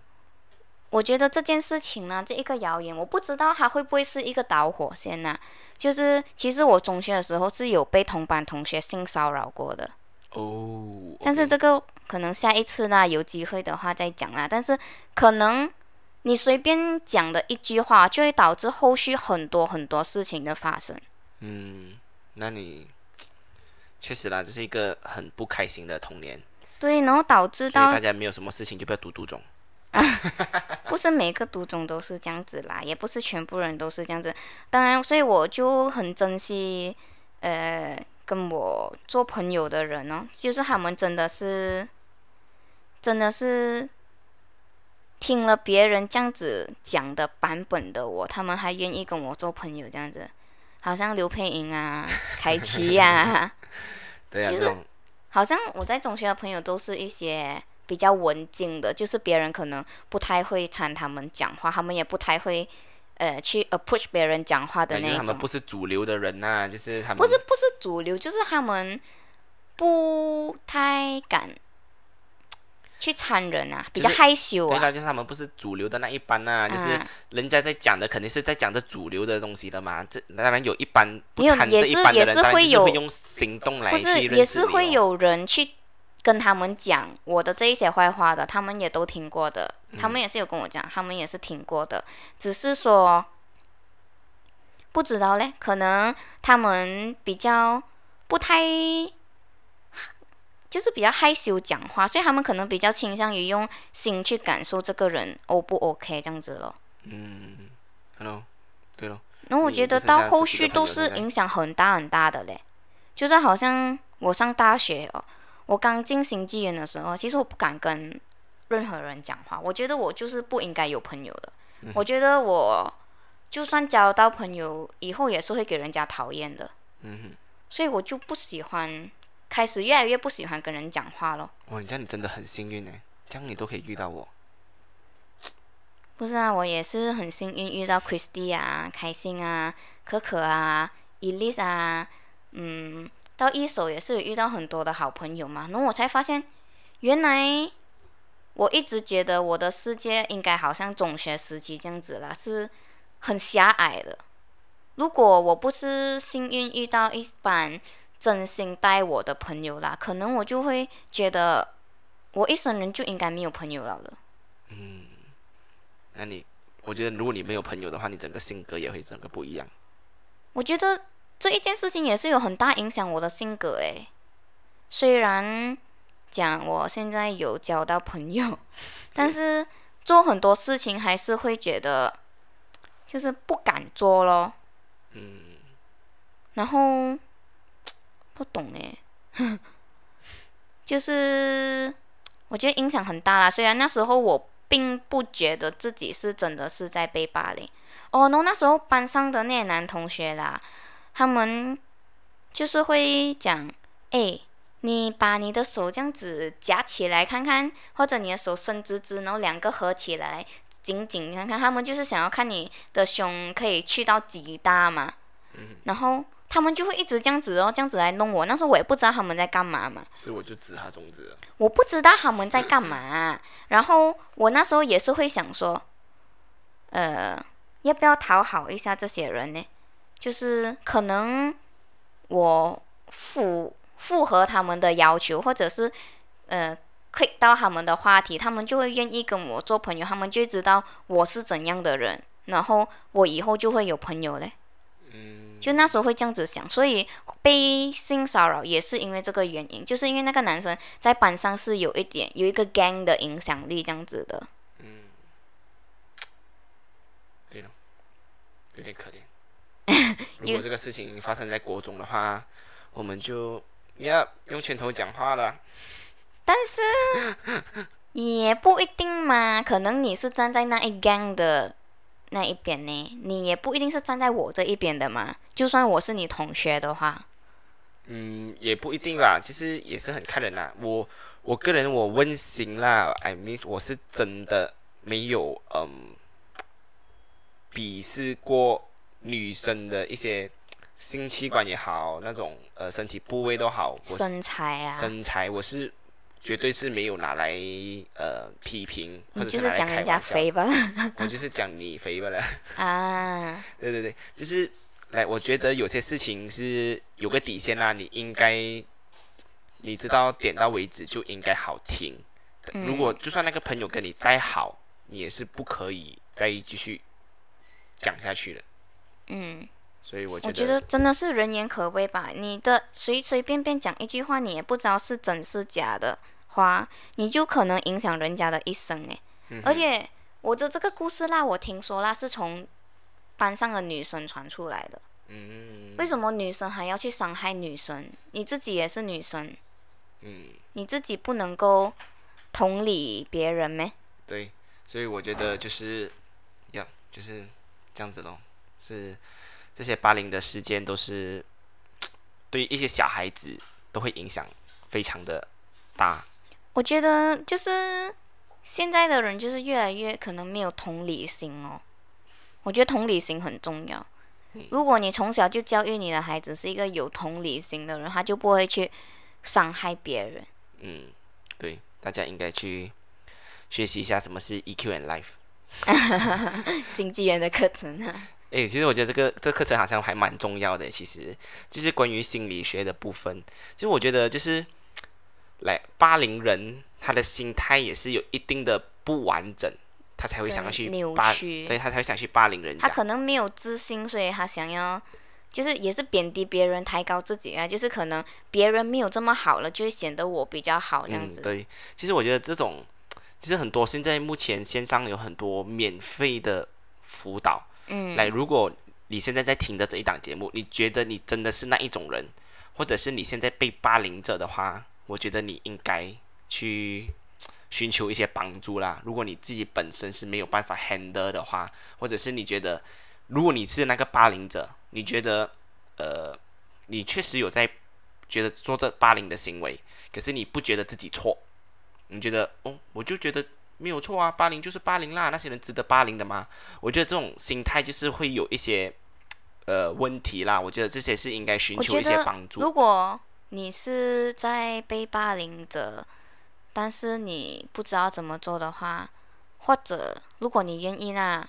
我觉得这件事情呢，这一个谣言，我不知道它会不会是一个导火线呢、就是其实我中学的时候是有被同班同学性骚扰过的，哦，但是这个可能下一次呢有机会的话再讲啦。但是可能你随便讲的一句话，就会导致后续很多很多事情的发生。嗯，那你确实啦，这是一个很不开心的童年，对，然后导致到大家没有什么事情就不要读读中。不是每个读中都是这样子啦，也不是全部人都是这样子。当然，所以我就很珍惜，呃，跟我做朋友的人哦，就是他们真的是，真的是听了别人这样子讲的版本的我，他们还愿意跟我做朋友这样子。好像刘佩莹啊、凯奇呀、对啊，其实好像我在中学的朋友都是一些比较文静的，就是别人可能不太会掺他们讲话，他们也不太会呃去 approach 别人讲话的感觉他们那种。不是主流的人呐、就是他们不是不是主流，就是他们不太敢去掺人啊，比较害羞啊。对啦，就是他们不是主流的那一班呐、就是啊人家在讲的肯定是在讲着主流的东西的嘛。这当然有一班不掺这一班的人，当然是会有就是会用行动来去不是，认识你哦也是会有人去跟他们讲我的这一些坏话的，他们也都听过的，他嗯们也是有跟我讲，他们也是听过的，只是说不知道嘞，可能他们比较不太，就是比较害羞讲话，所以他们可能比较倾向于用心去感受这个人 O 不 OK 这样子咯。嗯，hello，对咯，然后我觉得到后续都是影响很大很大的嘞，就是好像我上大学哦，我刚进新纪元的时候，其实我不敢跟任何人讲话，我觉得我就是不应该有朋友的，我觉得我就算交到朋友，以后也是会给人家讨厌的，嗯哼，所以我就不喜欢，开始越来越不喜欢跟人讲话咯。哇，你这样你真的很幸运哎，这样你都可以遇到我。不是啊，我也是很幸运遇到 Christy 啊、开心啊、可可啊、Elise 啊，嗯，到一手也是遇到很多的好朋友嘛。然后我才发现，原来我一直觉得我的世界应该好像中学时期这样子啦，是很狭隘的。如果我不是幸运遇到一班真心待我的朋友啦，可能我就会觉得我一生人就应该没有朋友了了。那你，我觉得如果你没有朋友的话，你整个性格也会整个不一样。我觉得这一件事情也是有很大影响我的性格诶。虽然讲我现在有交到朋友，但是做很多事情还是会觉得就是不敢做咯。嗯，然后不懂诶，就是我觉得影响很大啦。虽然那时候我并不觉得自己是真的是在被霸凌。哦，然后那时候班上的那些男同学啦，他们就是会讲，哎，你把你的手这样子夹起来看看，或者你的手伸直直，然后两个合起来紧紧看看，他们就是想要看你的胸可以去到几大嘛。然后他们就会一直这样子哦，这样子来弄我。那时候我也不知道他们在干嘛嘛，是我就指他中指了。我不知道他们在干嘛。然后我那时候也是会想说，呃，要不要讨好一下这些人呢？就是可能我符符合他们的要求，或者是呃 click 到他们的话题，他们就会愿意跟我做朋友，他们就知道我是怎样的人，然后我以后就会有朋友嘞。嗯，就那时候会这样子想，所以被性骚扰也是因为这个原因，就是因为那个男生在班上是有一点有一个 gang 的影响力这样子的。嗯对了，有点可怜。如果这个事情发生在国中的话，我们就要用拳头讲话了。但是也不一定嘛，可能你是站在那一 gang 的那一边呢，你也不一定是站在我这一边的嘛。就算我是你同学的话，嗯，也不一定吧，其实也是很看人啦。我我个人我温馨啦，I miss 我是真的没有嗯鄙视过女生的一些性器官也好，那种呃身体部位都好，身材啊，身材我是绝对是没有拿来呃批评或者就是来讲人家开玩笑，肥吧 我就是讲你肥吧了。啊，对对对，就是来，我觉得有些事情是有个底线啦，你应该你知道点到为止就应该好听。如果就算那个朋友跟你再好，你也是不可以再继续讲下去了。嗯，所以我觉得，我觉得真的是人言可畏吧。你的随随便便讲一句话，你也不知道是真是假的话，你就可能影响人家的一生诶。嗯而且我的这个故事啦，我听说啦是从班上的女生传出来的。嗯为什么女生还要去伤害女生？你自己也是女生，嗯，你自己不能够同理别人咩？对，所以我觉得就是要就是这样子咯，是这些霸凌的事件都是 对一些小孩子都会影响非常的大。我觉得就是现在的人就是越来越可能没有同理心哦。我觉得同理心很重要。如果你从小就教育你的孩子是一个有同理心的人，他就不会去伤害别人。嗯，对，大家应该去学习一下什么是 EQ and Life。新纪元的课程啊，诶，其实我觉得这个这个课程好像还蛮重要的，其实就是关于心理学的部分。其实我觉得就是来霸凌人，他的心态也是有一定的不完整，他才会想要去跟扭霸，曲对他才会想去霸凌人他。可能没有自信，所以他想要，就是也是贬低别人，抬高自己啊。就是可能别人没有这么好了，就会显得我比较好这样子。嗯，对，其实我觉得这种，其实很多现在目前线上有很多免费的辅导。来，如果你现在在听的这一档节目，你觉得你真的是那一种人，或者是你现在被霸凌者的话，我觉得你应该去寻求一些帮助啦。如果你自己本身是没有办法 handle 的话，或者是你觉得，如果你是那个霸凌者，你觉得呃，你确实有在觉得做这霸凌的行为，可是你不觉得自己错，你觉得哦，我就觉得没有错啊，霸凌就是霸凌啦，那些人值得霸凌的吗？我觉得这种心态就是会有一些呃问题啦。我觉得这些是应该寻求一些帮助。如果你是在被霸凌者，但是你不知道怎么做的话，或者如果你愿意那，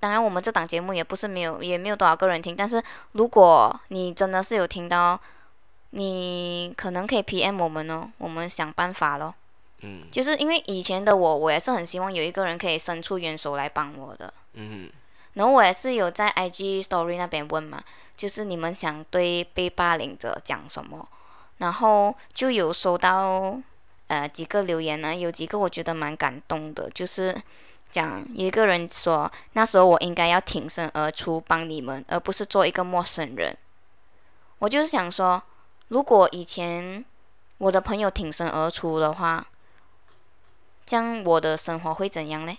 当然我们这档节目也不是没有，也没有多少个人听，但是如果你真的是有听到，你可能可以 PM 我们哦，我们想办法咯。嗯就是因为以前的我，我也是很希望有一个人可以伸出援手来帮我的。嗯然后我也是有在 IG Story 那边问嘛，就是你们想对被霸凌者讲什么，然后就有收到呃几个留言呢，有几个我觉得蛮感动的，就是讲有一个人说那时候我应该要挺身而出帮你们，而不是做一个陌生人。我就是想说，如果以前我的朋友挺身而出的话，这样我的生活会怎样呢？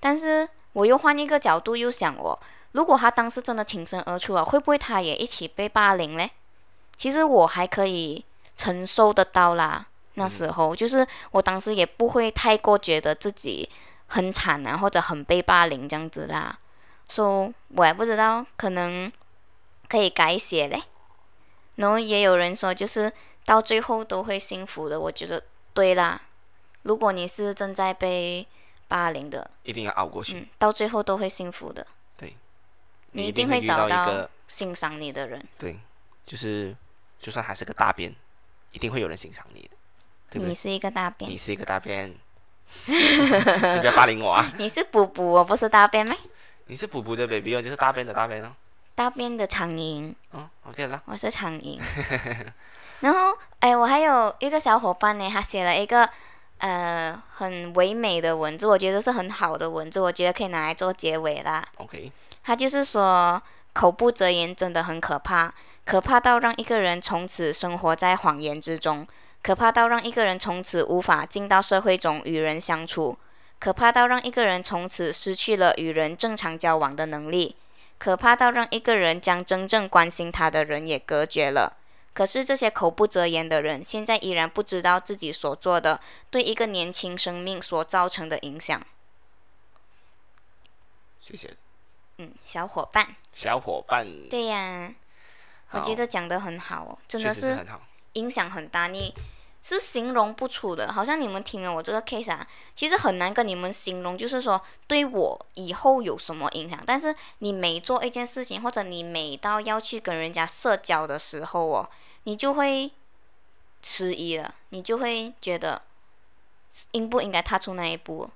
但是我又换一个角度又想哦，如果他当时真的挺身而出了，会不会他也一起被霸凌嘞？其实我还可以承受得到啦。那时候、就是我当时也不会太过觉得自己很惨啊，或者很被霸凌这样子啦。所、以我也不知道，可能可以改写嘞。然后也有人说，就是到最后都会幸福的。我觉得对啦。如果你是正在被霸凌的，一定要熬过去。嗯，到最后都会幸福的。对，你一一定会找遇到一个欣赏你的人。对，就是就算还是个大便，一定会有人欣赏你的，对不对？你是一个大便你，是一个大便，你不要霸凌我啊！你是补补，我不是大便吗？你是补补的 baby 哦，就是大便的大便哦。大便的苍蝇，哦，OK 了，我是苍蝇。然后，哎，我还有一个小伙伴呢，他写了一个呃很唯美的文字，我觉得是很好的文字，我觉得可以拿来做结尾啦。OK，他就是说，口不择言真的很可怕，可怕到让一个人从此生活在谎言之中，可怕到让一个人从此无法进到社会中与人相处，可怕到让一个人从此失去了与人正常交往的能力，可怕到让一个人将真正关心他的人也隔绝了。可是这些口不择言的人，现在依然不知道自己所做的对一个年轻生命所造成的影响。谢谢嗯，小伙伴，小伙伴，对呀，我觉得讲的很好哦，真的是。影响很大，你是形容不出的。好像你们听了我这个 case 啊，其实很难跟你们形容，就是说对我以后有什么影响。但是你每做一件事情，或者你每到要去跟人家社交的时候哦，你就会迟疑了，你就会觉得应不应该踏出那一步哦。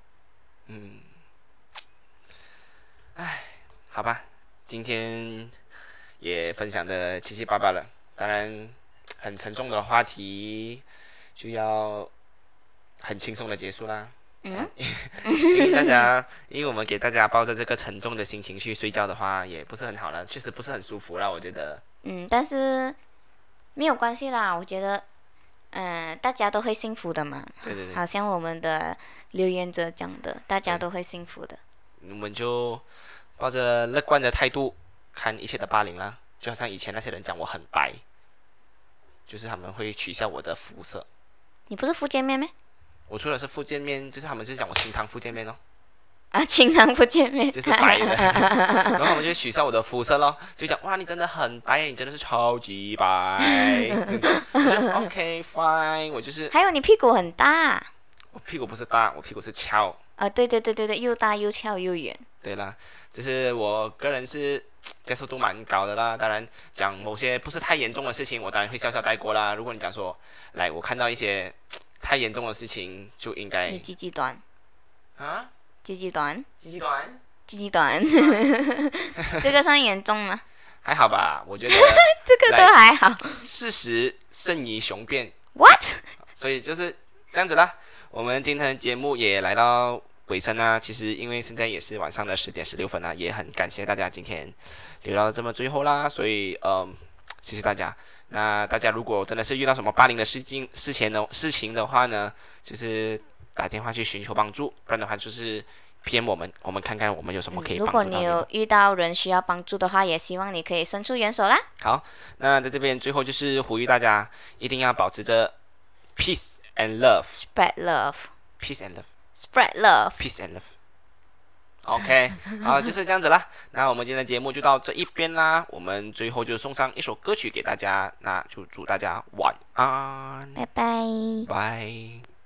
嗯，唉，好吧，今天也分享的七七八八了，当然很沉重的话题就要很轻松的结束啦。嗯，因为大家，因为我们给大家抱着这个沉重的心情去睡觉的话，也不是很好了，确实不是很舒服啦，我觉得。嗯，但是没有关系啦，我觉得，嗯、大家都会幸福的嘛。对对对，好像我们的留言者讲的，大家都会幸福的。我们就抱着乐观的态度看一切的霸凌啦，就好像以前那些人讲我很白，就是他们会取笑我的肤色。你不是福建面咩？我除了是福建面，就是他们是讲我清汤福建面哦，啊，情郎不见面。就是白的，然后我们就取笑我的肤色咯，就讲哇你真的很白，你真的是超级白，OK fine，我就是还有你屁股很大。我屁股不是大，我屁股是翘。啊，对对对对对，又大又翘又圆。对啦，就是我个人是 接受度蛮高的啦。当然，讲某些不是太严重的事情，我当然会笑笑带过啦。如果你讲说，来，我看到一些 太严重的事情，就应该你鸡鸡短，啊，鸡鸡短，鸡鸡短，鸡鸡短，这个算严重吗？还好吧？我觉得 这个都还好。事实胜于雄辩，What？所以就是这样子啦。我们今天的节目也来到尾声啦。其实因为现在也是晚上的十点十六分啦，也很感谢大家今天留到这么最后啦。所以嗯，谢谢大家。那大家如果真的是遇到什么霸凌的事情事情的事情的话呢，就是打电话去寻求帮助，不然的话就是骗我们，我们看看我们有什么可以如帮助到你们。果你有遇到人需要帮助的话，也希望你可以伸出援手啦。好，那在这边最后就是呼吁大家一定要保持着 peace and love，peace Spread love, and love。spread love。peace and love。OK，好，就是这样子啦。那我们今天的节目就到这一边啦。我们最后就送上一首歌曲给大家，那就祝大家晚安，拜拜。拜。